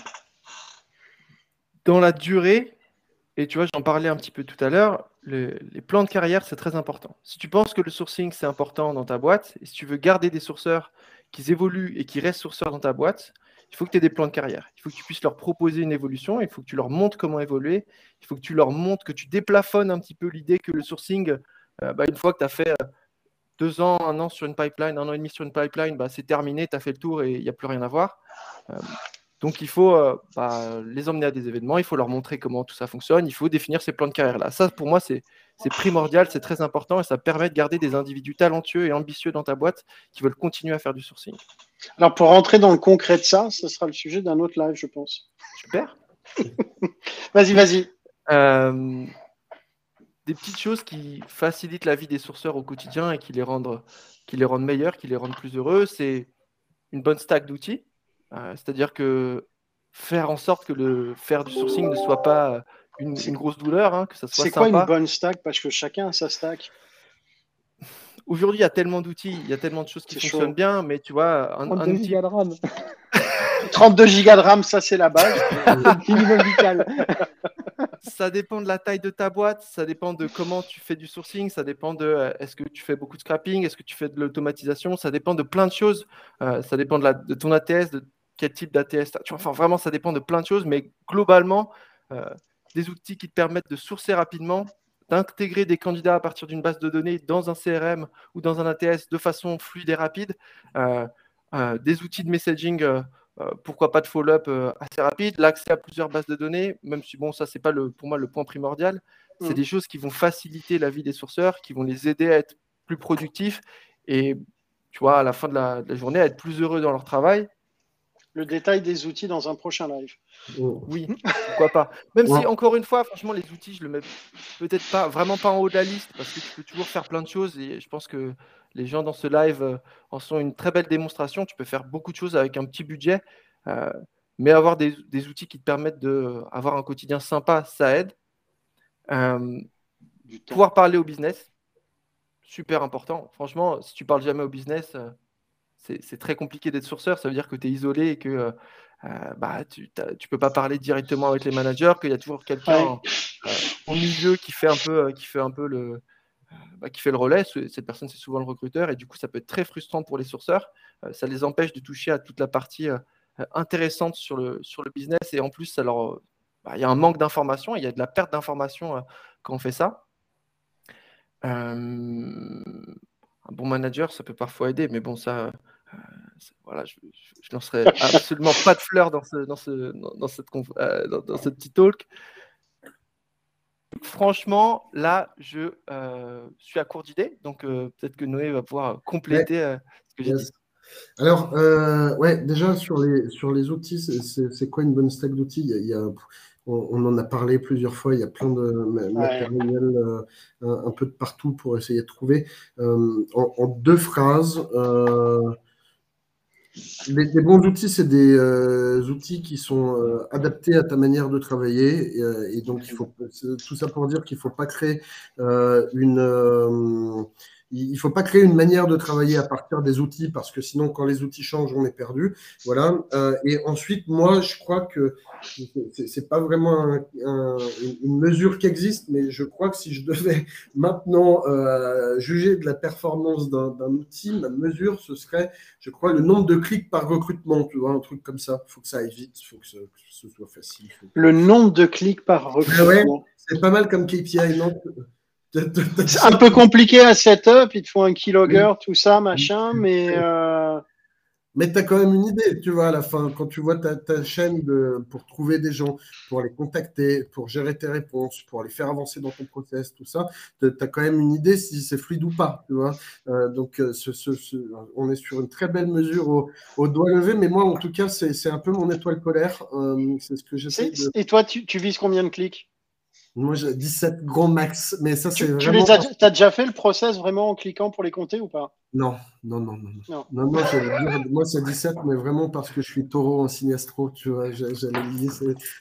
Dans la durée, et tu vois, j'en parlais un petit peu tout à l'heure, les plans de carrière, c'est très important. Si tu penses que le sourcing, c'est important dans ta boîte, et si tu veux garder des sourceurs qui évoluent et qui restent sourceurs dans ta boîte, il faut que tu aies des plans de carrière. Il faut que tu puisses leur proposer une évolution, il faut que tu leur montres comment évoluer, il faut que tu leur montres, que tu déplafonnes un petit peu l'idée que le sourcing, euh, bah, une fois que tu as fait euh, deux ans, un an sur une pipeline, un an et demi sur une pipeline, bah, c'est terminé, tu as fait le tour et il n'y a plus rien à voir. Euh, donc il faut euh, bah, les emmener à des événements, il faut leur montrer comment tout ça fonctionne, il faut définir ces plans de carrière là. Ça pour moi c'est primordial, c'est très important et ça permet de garder des individus talentueux et ambitieux dans ta boîte qui veulent continuer à faire du sourcing. Alors pour rentrer dans le concret de ça, ce sera le sujet d'un autre live je pense. Super. [LAUGHS] vas-y, vas-y. Euh, des petites choses qui facilitent la vie des sourceurs au quotidien et qui les rendent, qui les rendent meilleurs, qui les rendent plus heureux, c'est une bonne stack d'outils euh, c'est-à-dire que faire en sorte que le faire du sourcing ne soit pas une, grosse douleur, hein, que ça soit C'est quoi une bonne stack? Parce que chacun a sa stack. Aujourd'hui, il y a tellement d'outils, il y a tellement de choses qui fonctionnent bien, mais tu vois, un, 32 gigas de RAM. [LAUGHS] 32 gigas de RAM, ça c'est la base. [LAUGHS] [LAUGHS] ça dépend de la taille de ta boîte, ça dépend de comment tu fais du sourcing, ça dépend de euh, est-ce que tu fais beaucoup de scrapping, est-ce que tu fais de l'automatisation, ça dépend de plein de choses. Euh, ça dépend de, la, de ton ATS, de quel type d'ATS tu Enfin, vraiment, ça dépend de plein de choses, mais globalement, euh, des outils qui te permettent de sourcer rapidement, d'intégrer des candidats à partir d'une base de données dans un CRM ou dans un ATS de façon fluide et rapide, euh, euh, des outils de messaging, pourquoi pas de follow-up assez rapide, l'accès à plusieurs bases de données, même si bon, ça, c'est pas le, pour moi le point primordial, c'est mm. des choses qui vont faciliter la vie des sourceurs, qui vont les aider à être plus productifs et tu vois, à la fin de la, de la journée, à être plus heureux dans leur travail le détail des outils dans un prochain live. Oui, pourquoi pas. Même si, encore une fois, franchement, les outils, je le mets peut-être pas vraiment pas en haut de la liste parce que tu peux toujours faire plein de choses et je pense que les gens dans ce live euh, en sont une très belle démonstration. Tu peux faire beaucoup de choses avec un petit budget, euh, mais avoir des, outils qui te permettent d'avoir un quotidien sympa, ça aide. Euh, pouvoir parler au business, super important. Franchement, si tu parles jamais au business, c'est très compliqué d'être sourceur. Ça veut dire que tu es isolé et que euh, euh, bah, tu ne peux pas parler directement avec les managers, qu'il y a toujours quelqu'un euh, au milieu qui fait un peu, qui fait un peu le, bah, qui fait le relais. Cette personne, c'est souvent le recruteur. Et du coup, ça peut être très frustrant pour les sourceurs. ça les empêche de toucher à toute la partie intéressante sur le, sur le business. Et en plus, bah, il y a un manque d'information, il y a de la perte d'information quand on fait ça un bon manager, ça peut parfois aider, mais bon, ça, voilà, je, je, lancerai absolument pas de fleurs dans ce, dans ce, dans, cette, euh, dans, ce petit talk. Franchement, là, je euh, suis à court d'idées, donc peut-être que Noé va pouvoir compléter ce que j'ai dit. Alors, ouais, déjà sur les, sur les outils, c'est quoi une bonne stack d'outils? Il, y a, on, en a parlé plusieurs fois, il y a plein de matériel euh, un, peu de partout pour essayer de trouver. Euh, en, deux phrases, euh, les, bons outils, c'est des euh, outils qui sont euh, adaptés à ta manière de travailler. Et, et donc, il faut, tout ça pour dire qu'il ne faut pas créer une il ne faut pas créer une manière de travailler à partir des outils parce que sinon, quand les outils changent, on est perdu. Voilà. Euh, et ensuite, moi, je crois que c'est pas vraiment une mesure qui existe, mais je crois que si je devais [LAUGHS] maintenant euh, juger de la performance d'un outil, ma mesure, ce serait, je crois, le nombre de clics par recrutement. Tu vois, un truc comme ça. Il faut que ça aille vite, il faut que ce, soit facile. Le nombre de clics par recrutement. c'est pas mal comme KPI, non? [LAUGHS] c'est un peu compliqué à setup, il te faut un keylogger, tout ça, machin, mais. Euh... Mais tu as quand même une idée, tu vois, à la fin, quand tu vois ta, ta chaîne de, pour trouver des gens, pour les contacter, pour gérer tes réponses, pour les faire avancer dans ton process, tout ça, tu as quand même une idée si c'est fluide ou pas, tu vois. Euh, donc, euh, ce, ce, ce, on est sur une très belle mesure au, au doigt levé, mais moi, en tout cas, c'est un peu mon étoile polaire. Euh, c'est ce que j'essaie de... Et toi, tu, tu vises combien de clics? Moi, j'ai 17 gros max, mais ça, c'est Tu les as, as, déjà fait le process vraiment en cliquant pour les compter ou pas? Non, non, non, non. non. non, moi, c'est 17, mais vraiment parce que je suis taureau en sinestro, tu vois,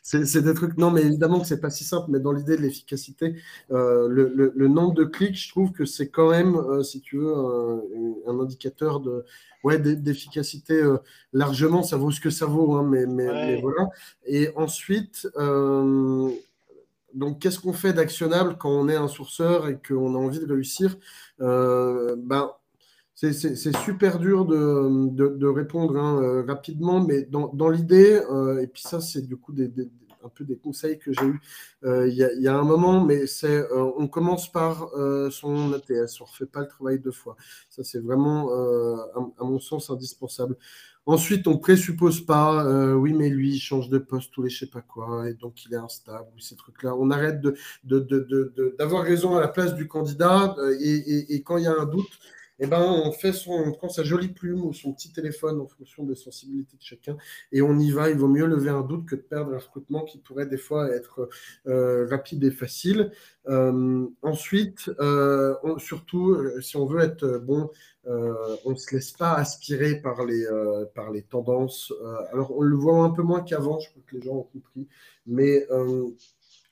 c'est des trucs. Non, mais évidemment que c'est pas si simple, mais dans l'idée de l'efficacité, euh, le, le, nombre de clics, je trouve que c'est quand même, euh, si tu veux, un, un indicateur de ouais, d'efficacité euh, largement, ça vaut ce que ça vaut, hein, mais, mais, mais, voilà. Et ensuite, donc, qu'est-ce qu'on fait d'actionnable quand on est un sourceur et qu'on a envie de réussir? Euh, ben, c'est, super dur de, répondre hein, euh, rapidement, mais dans, l'idée, euh, et puis ça, c'est du coup un peu des conseils que j'ai eus il y, a un moment, mais c'est on commence par son ATS, on ne refait pas le travail deux fois. Ça, c'est vraiment, à, mon sens, indispensable. Ensuite, on présuppose pas, euh, oui, mais lui, il change de poste tous les je sais pas quoi, et donc il est instable, ces trucs-là. On arrête d'avoir raison à la place du candidat, euh, et, quand il y a un doute, eh ben, on, fait son, on prend sa jolie plume ou son petit téléphone en fonction des sensibilités de chacun, et on y va. Il vaut mieux lever un doute que de perdre un recrutement qui pourrait des fois être euh, rapide et facile. ensuite, surtout, si on veut être bon, euh, on ne se laisse pas aspirer par les, euh, par les tendances. Euh, alors, on le voit un peu moins qu'avant, je crois que les gens ont compris, mais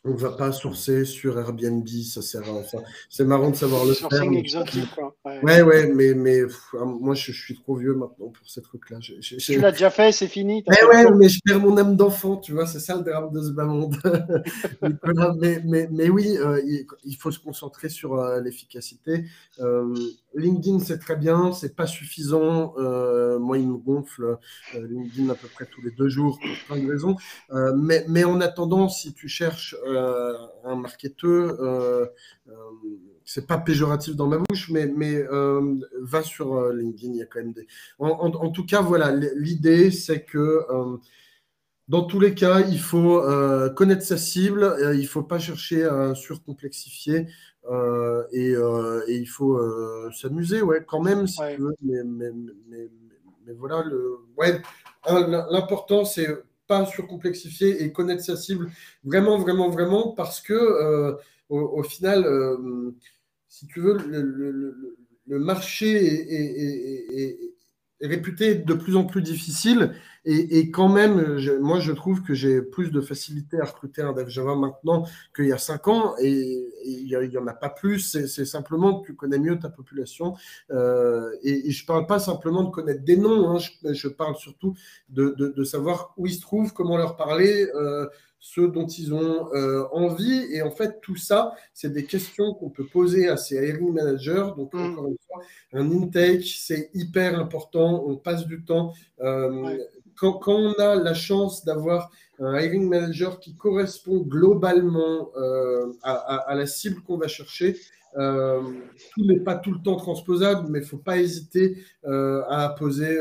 on ne va pas sourcer sur Airbnb, ça sert à enfin, C'est marrant de savoir le faire. exotique, quoi. Ouais, ouais, mais, mais ah, moi, je, suis trop vieux maintenant pour ces trucs-là. Tu l'as déjà fait, c'est fini. Mais ouais, mais je perds mon âme d'enfant, tu vois, c'est ça le drame de ce bas monde. [LAUGHS] mais, mais, mais, oui, euh, il, faut se concentrer sur euh, l'efficacité. Euh, LinkedIn, c'est très bien, c'est pas suffisant. moi, il me gonfle LinkedIn à peu près tous les deux jours pour plein de raisons. mais, mais en attendant, si tu cherches euh, un marketeur, euh, euh, c'est pas péjoratif dans ma bouche, mais, mais va sur LinkedIn, il y a quand même des. En, tout cas, voilà, l'idée, c'est que dans tous les cas, il faut connaître sa cible, il ne faut pas chercher à surcomplexifier et, et, il faut s'amuser, ouais, quand même, si tu veux. Mais, mais, mais, voilà, le, ouais, l'important, c'est pas surcomplexifier et connaître sa cible vraiment, vraiment, vraiment, parce que euh, au, final, euh, si tu veux, le, marché est, réputé de plus en plus difficile. Et, quand même, moi, je trouve que j'ai plus de facilité à recruter un dev Java maintenant qu'il y a cinq ans. Et il n'y en a pas plus. C'est simplement que tu connais mieux ta population. Euh, et, je ne parle pas simplement de connaître des noms. Hein. je, parle surtout de, savoir où ils se trouvent, comment leur parler. Euh, ce dont ils ont euh, envie. Et en fait, tout ça, c'est des questions qu'on peut poser à ces hiring managers. Donc, mm. encore une fois, un intake, c'est hyper important. On passe du temps. Euh, quand, on a la chance d'avoir un hiring manager qui correspond globalement euh, à, la cible qu'on va chercher, tout n'est pas tout le temps transposable, mais il ne faut pas hésiter à poser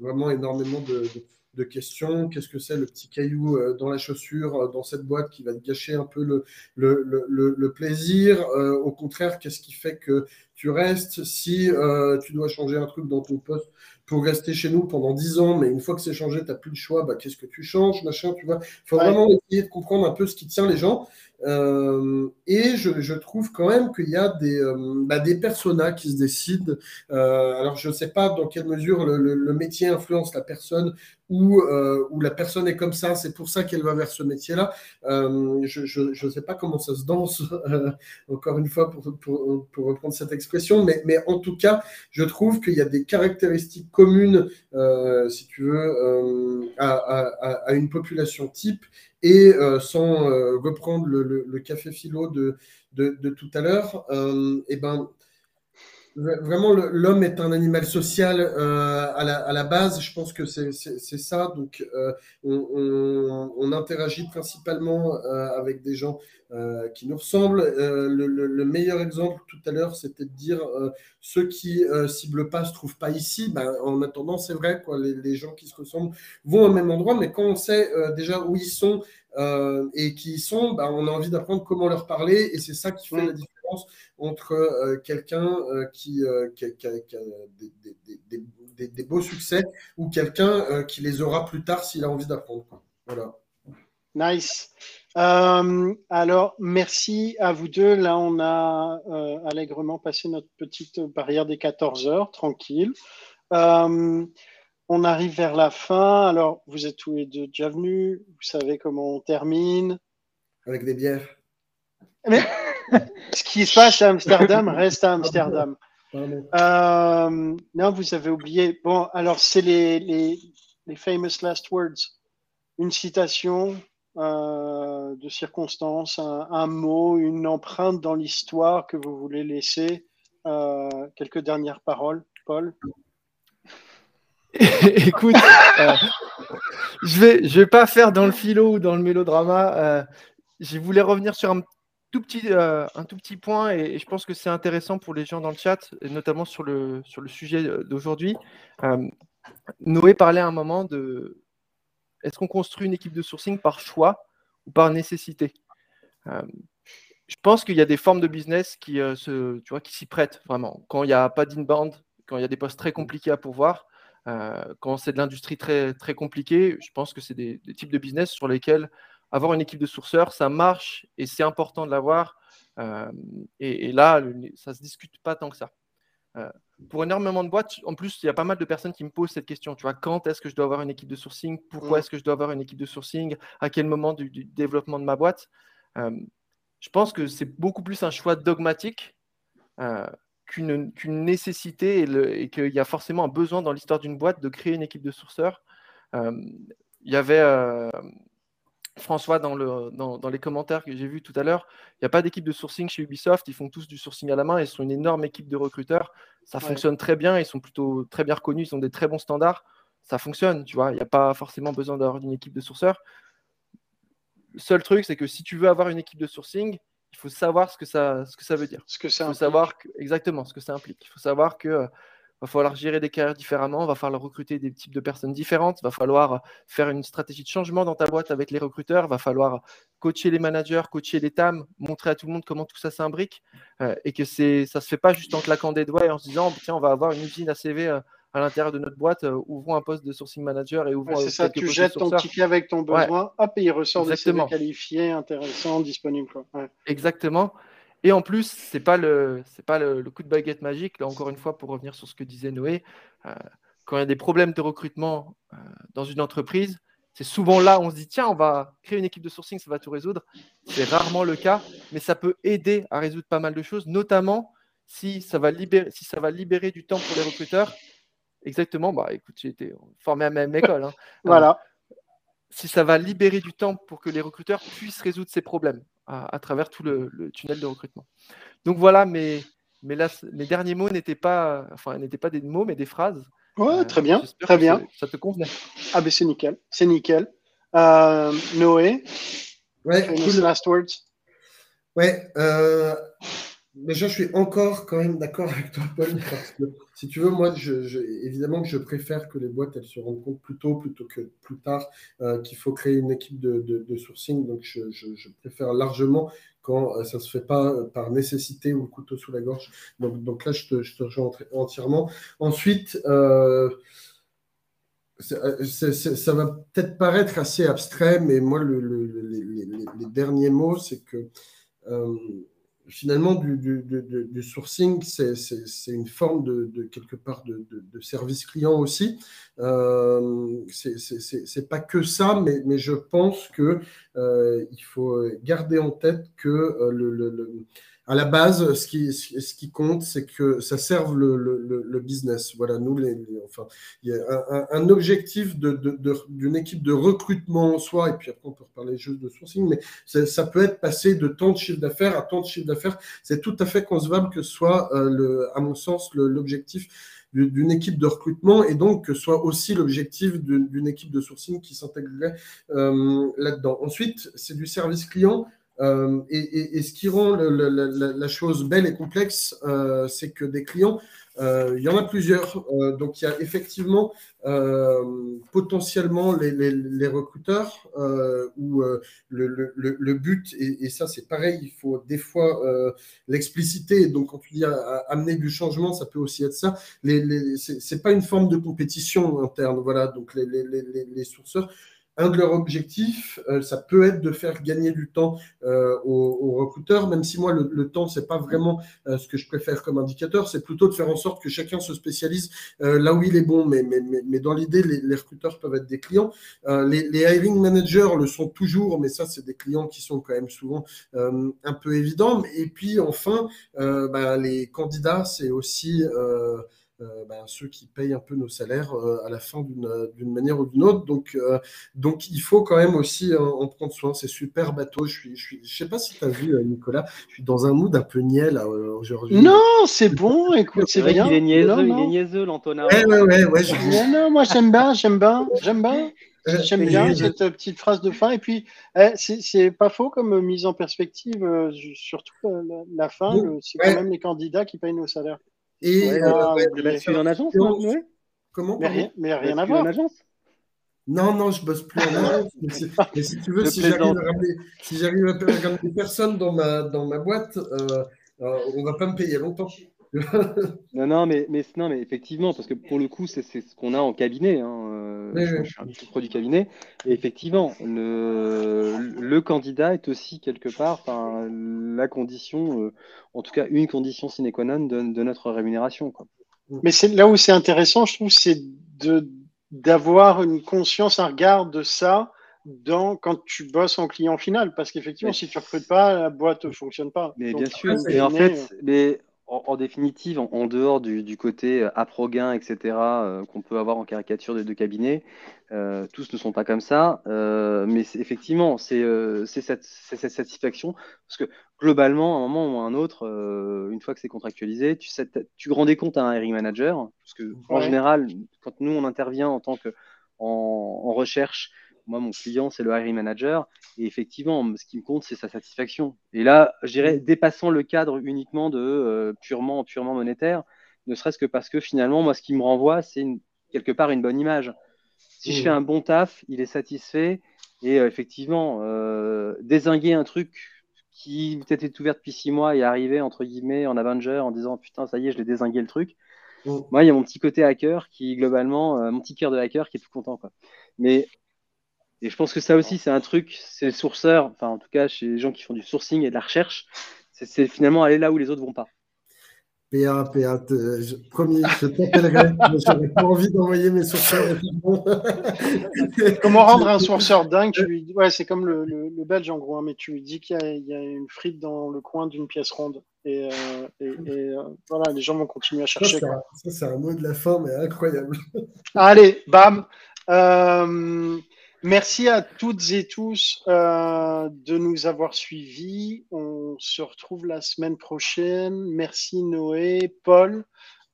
vraiment énormément de de questions. Qu'est-ce que c'est le petit caillou euh, dans la chaussure, euh, dans cette boîte qui va te gâcher un peu le, le, plaisir euh, Au contraire, qu'est-ce qui fait que tu restes Si tu dois changer un truc dans ton poste, pour rester chez nous pendant 10 ans, mais une fois que c'est changé, tu n'as plus le choix, bah, qu'est-ce que tu changes, machin, tu vois. Il faut vraiment essayer de comprendre un peu ce qui tient les gens. Euh, et je, trouve quand même qu'il y a des, euh, bah, des personas qui se décident. Euh, alors, je ne sais pas dans quelle mesure le, métier influence la personne ou, ou la personne est comme ça, c'est pour ça qu'elle va vers ce métier-là. je ne sais pas comment ça se danse, [LAUGHS] encore une fois, pour, pour, pour, reprendre cette expression, mais, en tout cas, je trouve qu'il y a des caractéristiques communes, si tu veux, à, à, une population type. Et euh, sans euh, reprendre le, café philo de, de, tout à l'heure, euh, eh ben, vraiment, l'homme est un animal social à la, à, la, base. Je pense que c'est ça. Donc, on, interagit principalement avec des gens qui nous ressemblent. Le, meilleur exemple tout à l'heure, c'était de dire ceux qui ciblent pas se trouvent pas ici. Ben, en attendant, c'est vrai, quoi, les, gens qui se ressemblent vont au même endroit, mais quand on sait déjà où ils sont euh, et qui sont, bah, on a envie d'apprendre comment leur parler, et c'est ça qui fait la différence entre euh, quelqu'un euh, qui, qui, a, des, beaux succès ou quelqu'un qui les aura plus tard s'il a envie d'apprendre. Voilà. Nice. alors, merci à vous deux. Là, on a allègrement passé notre petite barrière des 14 heures, tranquille. On arrive vers la fin. Alors, vous êtes tous les deux déjà venus. Vous savez comment on termine. Avec des bières. [LAUGHS] ce qui se passe à Amsterdam reste à Amsterdam. Euh, non, vous avez oublié. Bon, alors, c'est les, les, famous last words. Une citation euh, de circonstance, un, mot, une empreinte dans l'histoire que vous voulez laisser. Euh, quelques dernières paroles, Paul? [LAUGHS] Écoute, euh, je vais, je vais pas faire dans le philo ou dans le mélodrama. Euh, je voulais revenir sur un tout petit, euh, un tout petit point et, je pense que c'est intéressant pour les gens dans le chat, et notamment sur le, sur le sujet d'aujourd'hui. Noé parlait à un moment de est-ce qu'on construit une équipe de sourcing par choix ou par nécessité? Je pense qu'il y a des formes de business qui se, tu vois, qui s'y prêtent vraiment. Quand il n'y a pas d'inbound, quand il y a des postes très compliqués à pourvoir, quand c'est de l'industrie très, très compliquée, je pense que c'est des, types de business sur lesquels avoir une équipe de sourceurs, ça marche et c'est important de l'avoir. Euh, et, là, ça ne se discute pas tant que ça. Euh, pour énormément de boîtes, en plus, il y a pas mal de personnes qui me posent cette question. Tu vois, quand est-ce que je dois avoir une équipe de sourcing? Pourquoi mm. est-ce que je dois avoir une équipe de sourcing? À quel moment du, développement de ma boîte? Je pense que c'est beaucoup plus un choix dogmatique qu'une nécessité et, qu'il y a forcément un besoin dans l'histoire d'une boîte de créer une équipe de sourceurs. Euh, il y avait euh, François dans, le, dans, les commentaires que j'ai vus tout à l'heure, il n'y a pas d'équipe de sourcing chez Ubisoft, ils font tous du sourcing à la main, ils sont une énorme équipe de recruteurs, ça fonctionne très bien, ils sont plutôt très bien reconnus, ils ont des très bons standards, ça fonctionne, tu vois, il n'y a pas forcément besoin d'avoir une équipe de sourceurs. Le seul truc, c'est que si tu veux avoir une équipe de sourcing, il faut savoir ce que ça, ce que ça veut dire. Ce que ça il faut savoir exactement ce que ça implique. Il faut savoir que euh, va falloir gérer des carrières différemment, il va falloir recruter des types de personnes différentes, il va falloir faire une stratégie de changement dans ta boîte avec les recruteurs, il va falloir coacher les managers, coacher les TAM, montrer à tout le monde comment tout ça s'imbrique euh, et que c'est ça se fait pas juste en claquant des doigts et en se disant tiens on va avoir une usine à CV euh, à l'intérieur de notre boîte, euh, ouvrons un poste de sourcing manager et ouvrons. c'est ça, tu jettes ton ticket avec ton besoin, hop, et il ressort des CV qualifiés, intéressants, disponibles. Exactement. Et en plus, c'est pas le c'est pas le, coup de baguette magique. Là, encore une fois, pour revenir sur ce que disait Noé, euh, quand il y a des problèmes de recrutement euh, dans une entreprise, c'est souvent là où on se dit tiens, on va créer une équipe de sourcing, ça va tout résoudre. C'est rarement le cas, mais ça peut aider à résoudre pas mal de choses, notamment si ça va libérer, si ça va libérer du temps pour les recruteurs Exactement. Bah, écoute, j'ai été formé à la même école. Hein. [LAUGHS] voilà. si ça va libérer du temps pour que les recruteurs puissent résoudre ces problèmes à, travers tout le, tunnel de recrutement. Donc voilà, mes, mes, mes derniers mots n'étaient pas, enfin, n'étaient pas des mots, mais des phrases. Ouais, très bien, très bien. Ça te convenait. Ah ben c'est nickel, c'est nickel. Euh, Noé, ouais, cool. last words. Ouais, euh, Déjà, je suis encore quand même d'accord avec toi, Paul, parce que si tu veux, moi, évidemment que je préfère que les boîtes elles se rendent compte plus tôt plutôt que plus tard euh, qu'il faut créer une équipe de, sourcing. Donc, je, préfère largement quand euh, ça ne se fait pas par nécessité ou le couteau sous la gorge. Donc, donc là, je te, rejoins entièrement. Ensuite, euh, ça va peut-être paraître assez abstrait, mais moi, le, les, derniers mots, c'est que finalement, du, du, sourcing, c'est une forme de, quelque part de, service client aussi. Euh, c'est pas que ça, mais, mais je pense que euh, il faut garder en tête que euh, le à la base, ce qui, ce qui compte, c'est que ça serve le, le, le, business. Voilà, nous, les, enfin, il y a un, objectif d'une de, équipe de recrutement en soi, et puis après, on peut reparler juste de sourcing, mais ça, peut être passé de tant de chiffre d'affaires à tant de chiffre d'affaires. C'est tout à fait concevable que ce soit, euh, le, à mon sens, l'objectif d'une équipe de recrutement et donc que soit aussi l'objectif d'une équipe de sourcing qui s'intégrerait euh, là-dedans. Ensuite, c'est du service client. Euh, et, ce qui rend la, chose belle et complexe, euh, c'est que des clients, euh, il y en a plusieurs. donc il y a effectivement potentiellement les, recruteurs où le, but, et, ça c'est pareil, il faut des fois l'expliciter. Donc quand tu dis amener du changement, ça peut aussi être ça. c'est pas une forme de compétition interne. Voilà, donc les, sourceurs un de leurs objectifs, euh, ça peut être de faire gagner du temps euh, aux, recruteurs, même si moi, le, temps, c'est pas vraiment euh, ce que je préfère comme indicateur, c'est plutôt de faire en sorte que chacun se spécialise là où il est bon. Mais, mais, mais, dans l'idée, les, recruteurs peuvent être des clients. Les, hiring managers le sont toujours, mais ça, c'est des clients qui sont quand même souvent un peu évidents. Et puis, enfin, ben, les candidats, c'est aussi... Euh, ben, ceux qui payent un peu nos salaires euh, à la fin d'une manière ou d'une autre. Donc, euh, donc, il faut quand même aussi en, prendre soin. C'est super bateau. Je ne je je sais pas si tu as vu, Nicolas, je suis dans un mood un peu niais aujourd'hui. Non, c'est bon, [LAUGHS] écoute, c'est bien. Il est niaiseux, il est niaiseux, l'Antonin. Ouais, ouais, ouais, non, moi j'aime bien, j'aime bien, j'aime bien. J'aime bien cette petite phrase de fin. Et puis, eh, c'est pas faux comme mise en perspective, surtout la, fin, c'est quand même les candidats qui payent nos salaires. Et ouais, euh, en agence, non, Comment mais rien, mais rien à voir. En agence non, non, je bosse plus en [LAUGHS] agence. mais, si, tu veux, si j'arrive à, ramener, si à ramener personne dans ma, dans ma boîte, euh, euh, on ne va pas me payer longtemps. non, non, mais, mais, non, mais effectivement, parce que pour le coup, c'est ce qu'on a en cabinet. Hein. Je, suis un petit produit cabinet. Et effectivement, le, le, candidat est aussi quelque part la condition, euh, en tout cas une condition sine qua non de, de notre rémunération. Quoi. Mais c'est là où c'est intéressant, je trouve, c'est d'avoir une conscience, un regard de ça dans, quand tu bosses en client final. Parce qu'effectivement, si tu ne recrutes pas, la boîte ne fonctionne pas. Mais bien sûr, et en fait, mais en, définitive, en, dehors du, côté euh, aprogain, etc., euh, qu'on peut avoir en caricature des deux cabinets, euh, tous ne sont pas comme ça. mais effectivement, c'est cette, cette, satisfaction. Parce que globalement, à un moment ou à un autre, une fois que c'est contractualisé, tu, tu rendais compte à un hiring manager. Parce que, en général, quand nous, on intervient en tant que en recherche, moi, mon client, c'est le hiring manager. Et effectivement, ce qui me compte, c'est sa satisfaction. Et là, je dirais, mm. dépassant le cadre uniquement de euh, purement, purement monétaire, ne serait-ce que parce que finalement, moi, ce qui me renvoie, c'est quelque part une bonne image. Si je mm. fais un bon taf, il est satisfait. Et euh, effectivement, euh, désinguer un truc qui peut-être est ouvert depuis six mois et arriver, entre guillemets, en Avenger en disant putain, ça y est, je l'ai désingué le truc. Mm. Moi, il y a mon petit côté hacker qui, globalement, mon petit cœur de hacker qui est tout content. Quoi. Mais et je pense que ça aussi, c'est un truc, c'est les sourceurs, enfin en tout cas chez les gens qui font du sourcing et de la recherche, c'est finalement aller là où les autres vont pas. PA, PA, je, promis, je t'appellerai, [LAUGHS] mais j'aurais pas envie d'envoyer mes sourceurs. [LAUGHS] Comment rendre un [LAUGHS] sourceur dingue Ouais, c'est comme le, le, belge en gros, hein, mais tu lui dis qu'il y, a une frite dans le coin d'une pièce ronde. Et, euh, et, euh, voilà, les gens vont continuer à chercher. Ça, c'est un mot de la fin, mais incroyable. Allez, bam. Euh, Merci à toutes et tous euh, de nous avoir suivis. On se retrouve la semaine prochaine. Merci Noé, Paul.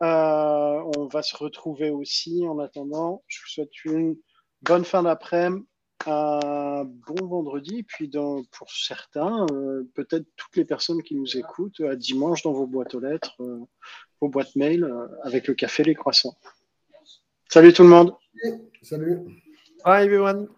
Euh, on va se retrouver aussi. En attendant, je vous souhaite une bonne fin d'après-midi. un bon vendredi. Et puis pour certains, euh, peut-être toutes les personnes qui nous écoutent, à dimanche dans vos boîtes aux lettres, vos boîtes mail, avec le café, les croissants. Salut tout le monde. Salut. Bye everyone.